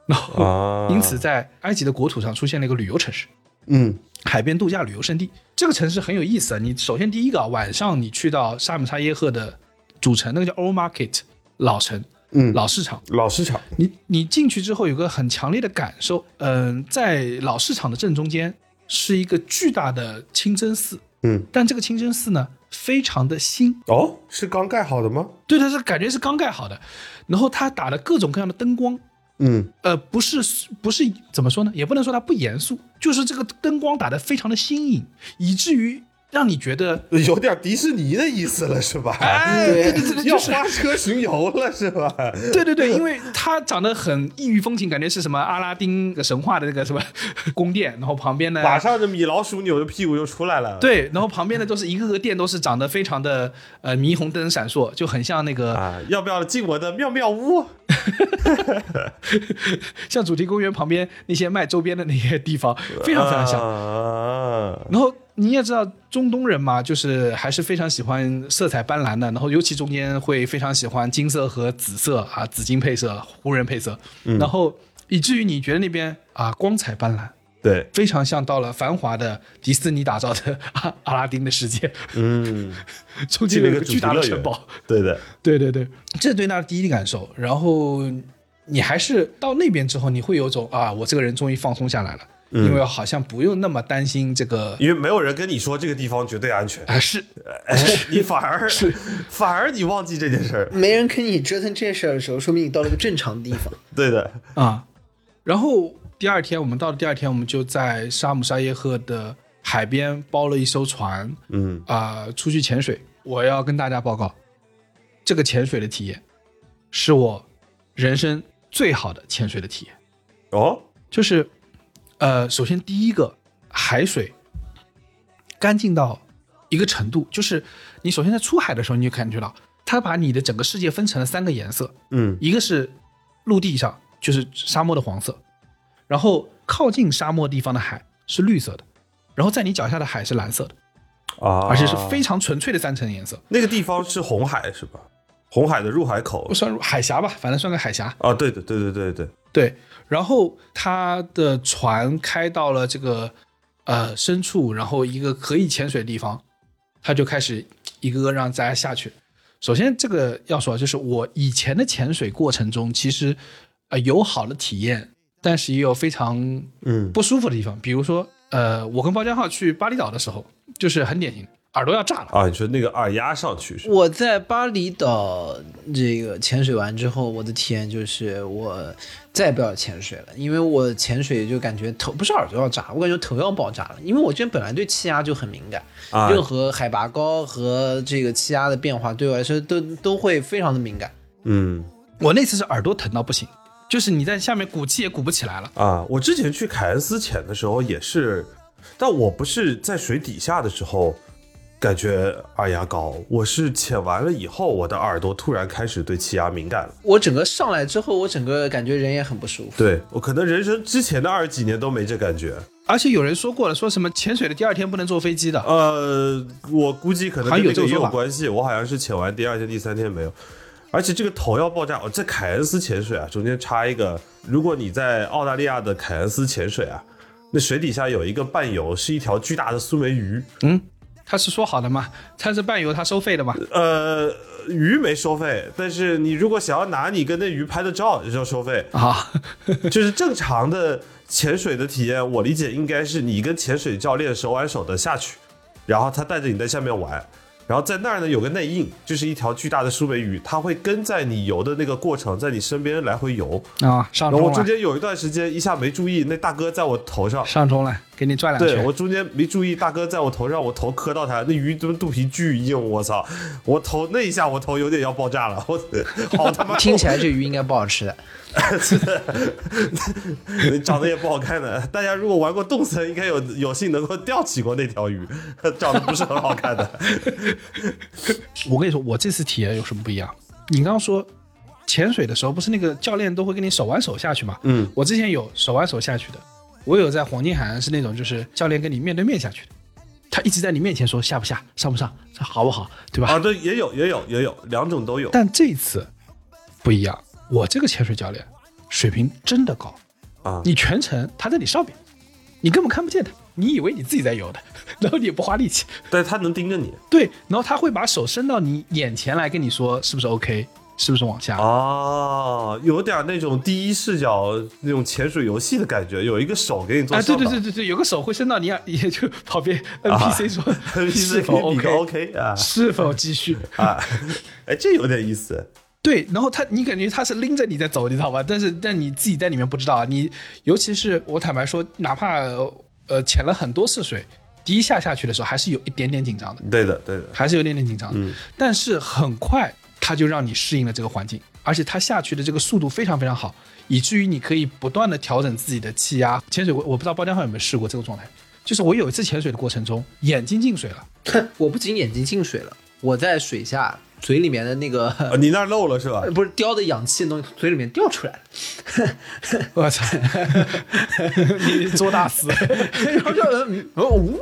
然后，啊，因此在埃及的国土上出现了一个旅游城市。嗯海边度假旅游胜地。这个城市很有意思啊！你首先第一个啊，晚上你去到沙姆沙耶赫的主城，那个叫 Old Market 老城嗯老市场。老市场你你进去之后有个很强烈的感受，嗯、在老市场的正中间是一个巨大的清真寺，嗯，但这个清真寺呢，非常的新，哦，是刚盖好的吗？对，它是感觉是刚盖好的，然后它打了各种各样的灯光，嗯，呃，不是不是怎么说呢？也不能说它不严肃，就是这个灯光打得非常的新颖，以至于让你觉得，有点迪士尼的意思了，是吧？哎，对对对对，要就是花车巡游了，是吧？对对对，因为它长得很异域风情，感觉是什么阿拉丁的神话的那个什么 宫殿，然后旁边呢，马上这米老鼠扭着屁股就出来了。对，然后旁边的都是一个个店，都是长得非常的呃霓虹灯闪烁，就很像那个、啊，要不要进我的妙妙屋？像主题公园旁边那些卖周边的那些地方，非常非常像。啊，然后你也知道中东人嘛，就是还是非常喜欢色彩斑斓的，然后尤其中间会非常喜欢金色和紫色啊，紫金配色、湖人配色，然后以至于你觉得那边啊光彩斑斓。对，非常像到了繁华的迪士尼打造的阿 阿拉丁的世界，嗯，中间进了一个有个巨大的城堡。对的，对对对，这是对那的第一感受。然后你还是到那边之后，你会有种啊，我这个人终于放松下来了，因为好像不用那么担心这个因为没有人跟你说这个地方绝对安全，啊是哎，你反而是反而你忘记这件事儿。没人跟你折腾这事儿的时候，说明你到了一个正常的地方。对的，啊。然后第二天，我们到了第二天，我们就在沙姆沙耶赫的海边包了一艘船，嗯，啊、出去潜水。我要跟大家报告，这个潜水的体验是我人生最好的潜水的体验。哦，就是，呃，首先第一个，海水干净到一个程度，就是你首先在出海的时候，你就感觉到它把你的整个世界分成了三个颜色，嗯。一个是陆地上就是沙漠的黄色，然后靠近沙漠地方的海是绿色的，然后在你脚下的海是蓝色的，啊，而且是非常纯粹的三层颜色，那个地方是红海是吧？红海的入海口。不算海峡吧，反正算个海峡。啊，对的，对对对对，对，然后他的船开到了这个呃深处，然后一个可以潜水的地方，他就开始一个个让大家下去。首先，这个要说，就是我以前的潜水过程中，其实呃有好的体验，但是也有非常嗯不舒服的地方。比如说，呃，我跟包江浩去巴厘岛的时候，就是很典型，耳朵要炸了。啊，你说那个耳压上去是？我在巴厘岛这个潜水完之后，我的体验就是我再也不要潜水了，因为我潜水就感觉头不是耳朵要炸，我感觉头要爆炸了，因为我之前本来对气压就很敏感，啊任何海拔高和这个气压的变化对我来说都都会非常的敏感。嗯我那次是耳朵疼到不行，就是你在下面鼓气也鼓不起来了。啊，我之前去凯恩斯潜的时候也是，但我不是在水底下的时候感觉耳压高，我是潜完了以后，我的耳朵突然开始对气压敏感了。我整个上来之后，我整个感觉人也很不舒服。对我可能人生之前的二十几年都没这感觉。而且有人说过了，说什么潜水的第二天不能坐飞机的。呃，我估计可能跟这个也有关系。我好像是潜完第二天、第三天没有，而且这个头要爆炸。哦在凯恩斯潜水啊，中间插一个，如果你在澳大利亚的凯恩斯潜水啊，那水底下有一个伴游，是一条巨大的苏梅鱼。嗯，他是说好的嘛，他是伴游，他收费的嘛。呃，鱼没收费，但是你如果想要拿你跟那鱼拍的照，就要收费。啊，就是正常的潜水的体验，我理解应该是你跟潜水教练手挽手的下去，然后他带着你在下面玩，然后在那儿呢有个内应，就是一条巨大的苏梅鱼，它会跟在你游的那个过程，在你身边来回游。啊，上然后我中，间有一段时间一下没注意，那大哥在我头上。上中了，给你转两圈。对我中间没注意，大哥在我头上，我头磕到他，那鱼他妈肚皮巨硬，我操！我头那一下，我头有点要爆炸了，我 好他妈听起来这鱼应该不好吃 的。长得也不好看的。大家如果玩过动森，应该有有幸能够钓起过那条鱼，长得不是很好看的。我跟你说，我这次体验有什么不一样？你刚刚说潜水的时候，不是那个教练都会跟你手挽手下去吗？嗯，我之前有手挽手下去的，我有在黄金海岸是那种就是教练跟你面对面下去的，他一直在你面前说下不下，上不上，这好不好，对吧？啊，对，也有，也有，也有，两种都有。但这次不一样，我这个潜水教练水平真的高。啊。你全程他在你上面，你根本看不见他，你以为你自己在游的，然后你也不花力气，但是他能盯着你，对，然后他会把手伸到你眼前来跟你说是不是 OK，是不是往下？哦，有点那种第一视角那种潜水游戏的感觉，有一个手给你做啊，对。对对对对，有个手会伸到你耳，也就旁边 NPC 说、是否你个 OK，OK 啊是否继续？啊，哎，这有点意思。对，然后他，你感觉他是拎着你在走，你知道吧？但是，但你自己在里面不知道啊。你尤其是我坦白说，哪怕呃潜了很多次水，第一下下去的时候，还是有一点点紧张的，对的，对的。还是有点点紧张的。嗯但是很快他就让你适应了这个环境，而且它下去的这个速度非常非常好，以至于你可以不断的调整自己的气压。潜水，我我不知道包浆号有没有试过这个状态，就是我有一次潜水的过程中，眼睛进水了。我不仅眼睛进水了，我在水下嘴里面的那个、啊，你那儿漏了是吧？不是叼的氧气的东西从嘴里面掉出来了，我操！你做大师！然后就呜，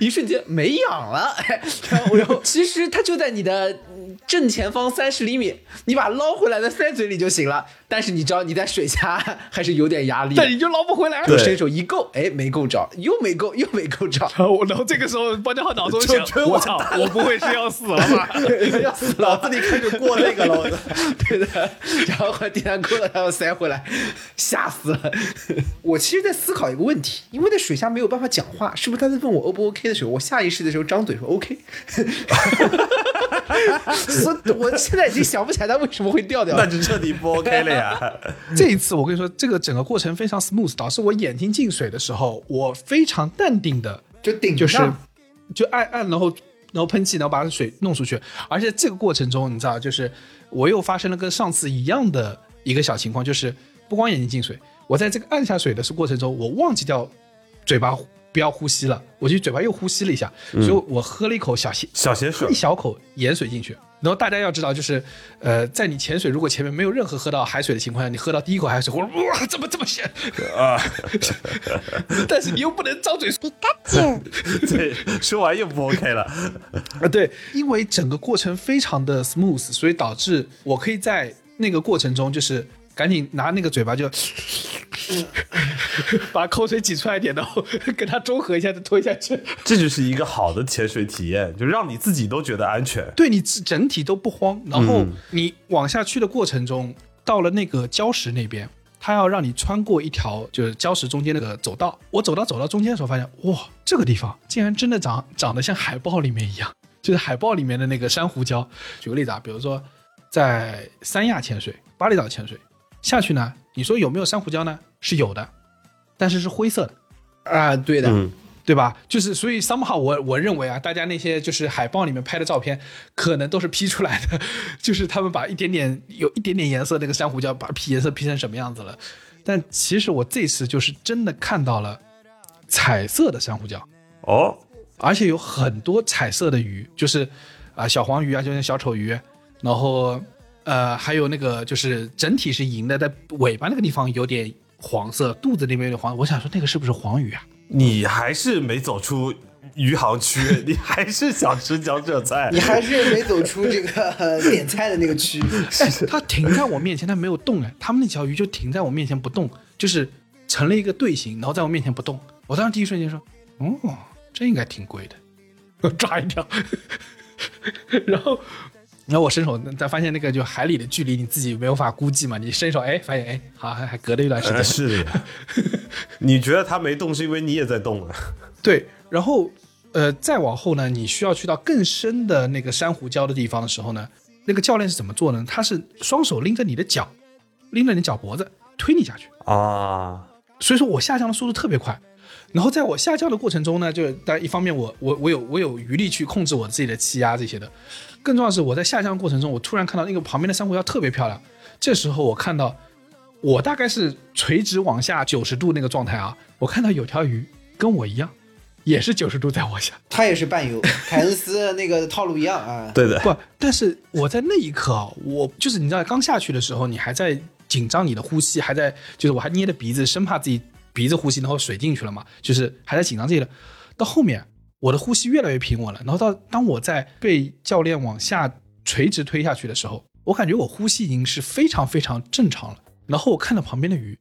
一瞬间没氧了，哎，然后然后其实它就在你的正前方三十厘米，你把捞回来的塞嘴里就行了。但是你知道你在水下还是有点压力的，但你就捞不回来。对。伸手一够，哎，没够着，又没够，又没够着，然 后我，然后这个时候包浆号脑中想：我操，我不会是要死了吧？要死脑子里开始过那个了，我 对的，然后把第三够了，然后塞回来，吓死了。我其实在思考一个问题，因为在水下没有办法讲话，是不是他在问我 O 不 OK 的时候，我下意识的时候张嘴说 OK，所以我现在已经想不起来他为什么会掉掉那。就彻底不 OK 了呀。这一次我跟你说，这个整个过程非常 smooth，导致我眼睛进水的时候，我非常淡定的，就顶就是上就按按，然后然后喷气，然后把水弄出去。而且这个过程中，你知道，就是我又发生了跟上次一样的一个小情况，就是不光眼睛进水，我在这个按下水的过程中，我忘记掉嘴巴不要呼吸了，我就嘴巴又呼吸了一下，所以我喝了一口小咸小咸水一小口盐水进去。然后大家要知道，就是，呃，在你潜水如果前面没有任何喝到海水的情况下，你喝到第一口海水，哇，怎么这么咸？啊，但是你又不能张嘴说对，说完又不 OK 了。啊，对，因为整个过程非常的 smooth，所以导致我可以在那个过程中，就是赶紧拿那个嘴巴就 把口水挤出来一点，然后 跟它中和一下，再吞下去。这就是一个好的潜水体验，就让你自己都觉得安全。对你整体都不慌，然后你往下去的过程中，到了那个礁石那边，它要让你穿过一条就是礁石中间那个走道。我走到走到中间的时候，发现哇，这个地方竟然真的长长得像海报里面一样，就是海报里面的那个珊瑚礁。举个例子啊，比如说在三亚潜水、巴厘岛潜水下去呢，你说有没有珊瑚礁呢？是有的，但是是灰色的。啊，对的，嗯，对吧？就是所以 somehow 我我认为啊，大家那些就是海报里面拍的照片，可能都是 P 出来的，就是他们把一点点有一点点颜色那个珊瑚礁把 P 颜色 P 成什么样子了。但其实我这次就是真的看到了彩色的珊瑚礁，哦，而且有很多彩色的鱼，就是啊、小黄鱼啊，就像小丑鱼，然后呃还有那个就是整体是银的，在尾巴那个地方有点黄色，肚子那边有点黄。我想说那个是不是黄鱼啊？你还是没走出余杭区，你还是想吃江浙菜 你。还是没走出这个呃点菜的那个区。哎，它停在我面前，它没有动哎，他们那条鱼就停在我面前不动，就是成了一个队形，然后在我面前不动。我当时第一瞬间说，哦，这应该挺贵的，我抓一条，然后。然后我伸手，再发现那个就海里的距离，你自己没有法估计嘛。你伸手，哎，发现哎，好，还还隔了一段时间呃，。是的呀。你觉得他没动，是因为你也在动啊？对，然后呃，再往后呢，你需要去到更深的那个珊瑚礁的地方的时候呢，那个教练是怎么做呢？他是双手拎着你的脚，拎着你脚脖子推你下去。啊，所以说我下降的速度特别快。然后在我下降的过程中呢，就当然一方面我我我有我有余力去控制我自己的气压这些的，更重要的是我在下降过程中，我突然看到那个旁边的珊瑚礁特别漂亮。这时候我看到，我大概是垂直往下九十度那个状态啊，我看到有条鱼跟我一样，也是九十度在往下。它也是伴游，凯恩斯那个套路一样啊。对的，不，但是我在那一刻啊，我就是你知道刚下去的时候，你还在紧张你的呼吸，还在就是我还捏着鼻子，生怕自己鼻子呼吸，然后水进去了嘛，就是还在紧张这个。到后面我的呼吸越来越平稳了，然后到当我在被教练往下垂直推下去的时候，我感觉我呼吸已经是非常非常正常了。然后我看到旁边的鱼，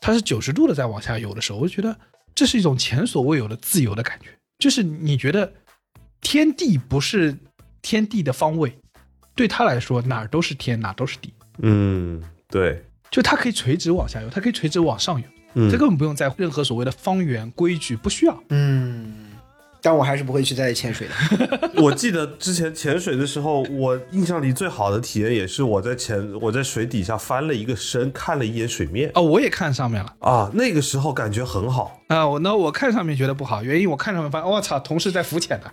它是九十度的在往下游的时候，我就觉得这是一种前所未有的自由的感觉，就是你觉得天地不是天地的方位，对他来说哪儿都是天，哪儿都是地，嗯，对，就它可以垂直往下游，它可以垂直往上游，嗯这根本不用在乎任何所谓的方圆规矩，不需要。嗯，但我还是不会去再潜水的。我记得之前潜水的时候，我印象里最好的体验也是我在潜我在水底下翻了一个身，看了一眼水面哦，我也看上面了啊，那个时候感觉很好。啊，我那我看上面觉得不好，原因我看上面发现，我、操，同事在浮潜呢，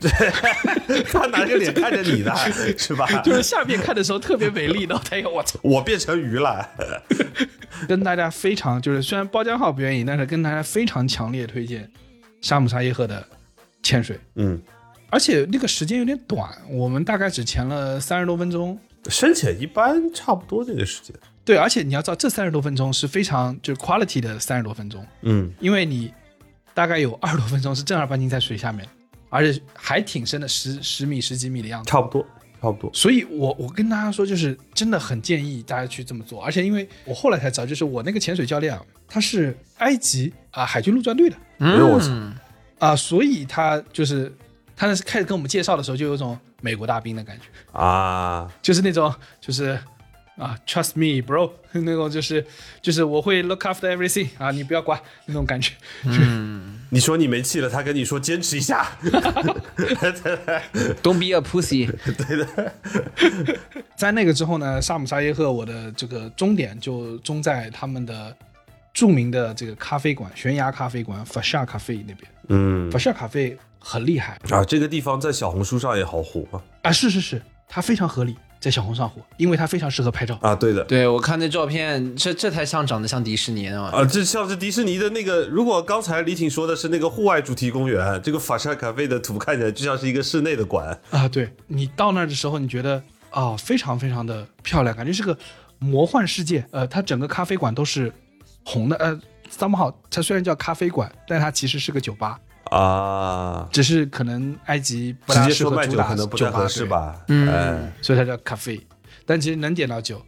他拿着脸看着你呢，是吧？就是下面看的时候特别美丽，然后他又我操，我变成鱼了。跟大家非常就是虽然包浆号不愿意，但是跟大家非常强烈推荐沙姆沙耶赫的潜水，嗯，而且那个时间有点短，我们大概只潜了三十多分钟。深潜一般差不多这个时间。对，而且你要知道，这三十多分钟是非常就是 quality 的三十多分钟，嗯因为你大概有二十多分钟是正儿八经在水下面，而且还挺深的，十十米、十几米的样子。差不多，差不多。所以我我跟大家说，就是真的很建议大家去这么做。而且因为我后来才知道，就是我那个潜水教练啊，他是埃及啊、海军陆战队的哎啊、所以他就是他那是开始跟我们介绍的时候，就有种美国大兵的感觉，啊，就是那种就是啊，trust me, bro，那种就是就是我会 look after everything 啊，你不要管那种感觉。嗯你说你没气了，他跟你说坚持一下。Don't be a pussy。对的在那个之后呢，萨姆沙耶赫我的这个终点就终在他们的著名的这个咖啡馆，悬崖咖啡馆法夏咖啡那边。嗯法夏咖啡很厉害啊，这个地方在小红书上也好火啊。啊，是是是，它非常合理，在小红上火，因为它非常适合拍照。啊，对的。对我看那照片，这这才像长得像迪士尼呢嘛。啊，这像是迪士尼的那个。如果刚才李挺说的是那个户外主题公园，这个法沙咖啡的图看起来就像是一个室内的馆。啊，对你到那儿的时候，你觉得啊、非常非常的漂亮，感觉是个魔幻世界。呃，它整个咖啡馆都是红的。呃，somehow 它虽然叫咖啡馆，但它其实是个酒吧，啊，只是可能埃及不直大接说卖酒适合主打可能不太酒吧对合适吧？嗯哎，所以它叫咖啡，但其实能点到酒，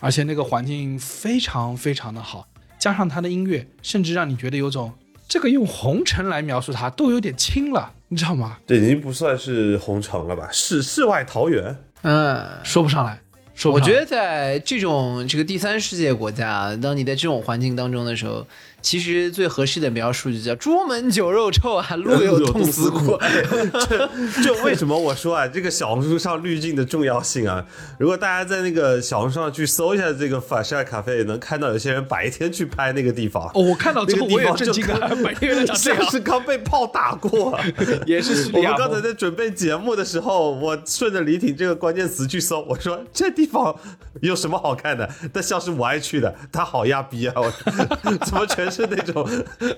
而且那个环境非常非常的好，加上它的音乐，甚至让你觉得有种这个用红尘来描述它都有点轻了，你知道吗？这已经不算是红城了吧？世世外桃源。嗯，说不上来我觉得在这种这个第三世界国家，当你在这种环境当中的时候，其实最合适的描述就叫“朱门酒肉臭啊，路有冻死骨这 这为什么我说啊，这个小红书上滤镜的重要性啊？如果大家在那个小红书上去搜一下这个法沙咖啡，能看到有些人白天去拍那个地方。哦，我看到之后我也那个地方震惊了，白天原来长这样，是刚被炮打过、啊。也是叙我们刚才在准备节目的时候，我顺着李挺这个关键词去搜，我说这地方有什么好看的？但像是我爱去的，他好压逼啊！我 怎么全是那种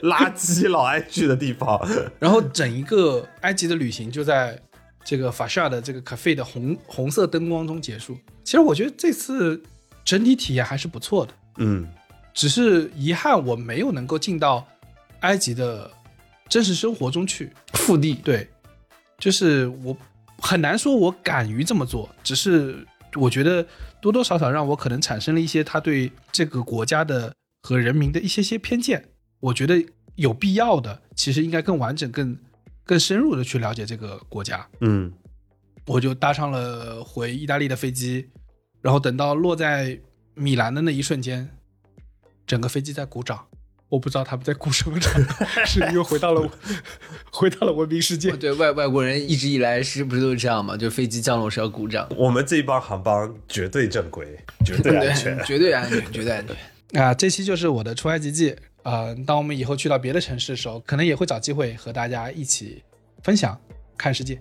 垃圾老爱去的地方？然后整一个埃及的旅行就在这个法沙的这个 cafe 的红红色灯光中结束。其实我觉得这次整体体验还是不错的，嗯只是遗憾我没有能够进到埃及的真实生活中去。腹地。对，就是我很难说我敢于这么做，只是我觉得多多少少让我可能产生了一些他对这个国家的和人民的一些些偏见。我觉得有必要的，其实应该更完整、更更深入的去了解这个国家。嗯我就搭上了回意大利的飞机，然后等到落在米兰的那一瞬间，整个飞机在鼓掌。我不知道他们在鼓什么掌，是又回到了 回到了文明世界。对外外国人一直以来是不是都是这样嘛？就飞机降落是要鼓掌，我们这一帮航班绝对正规，绝对安全。绝对安全，绝对安全。啊，这期就是我的出埃及记。呃，当我们以后去到别的城市的时候，可能也会找机会和大家一起分享看世界。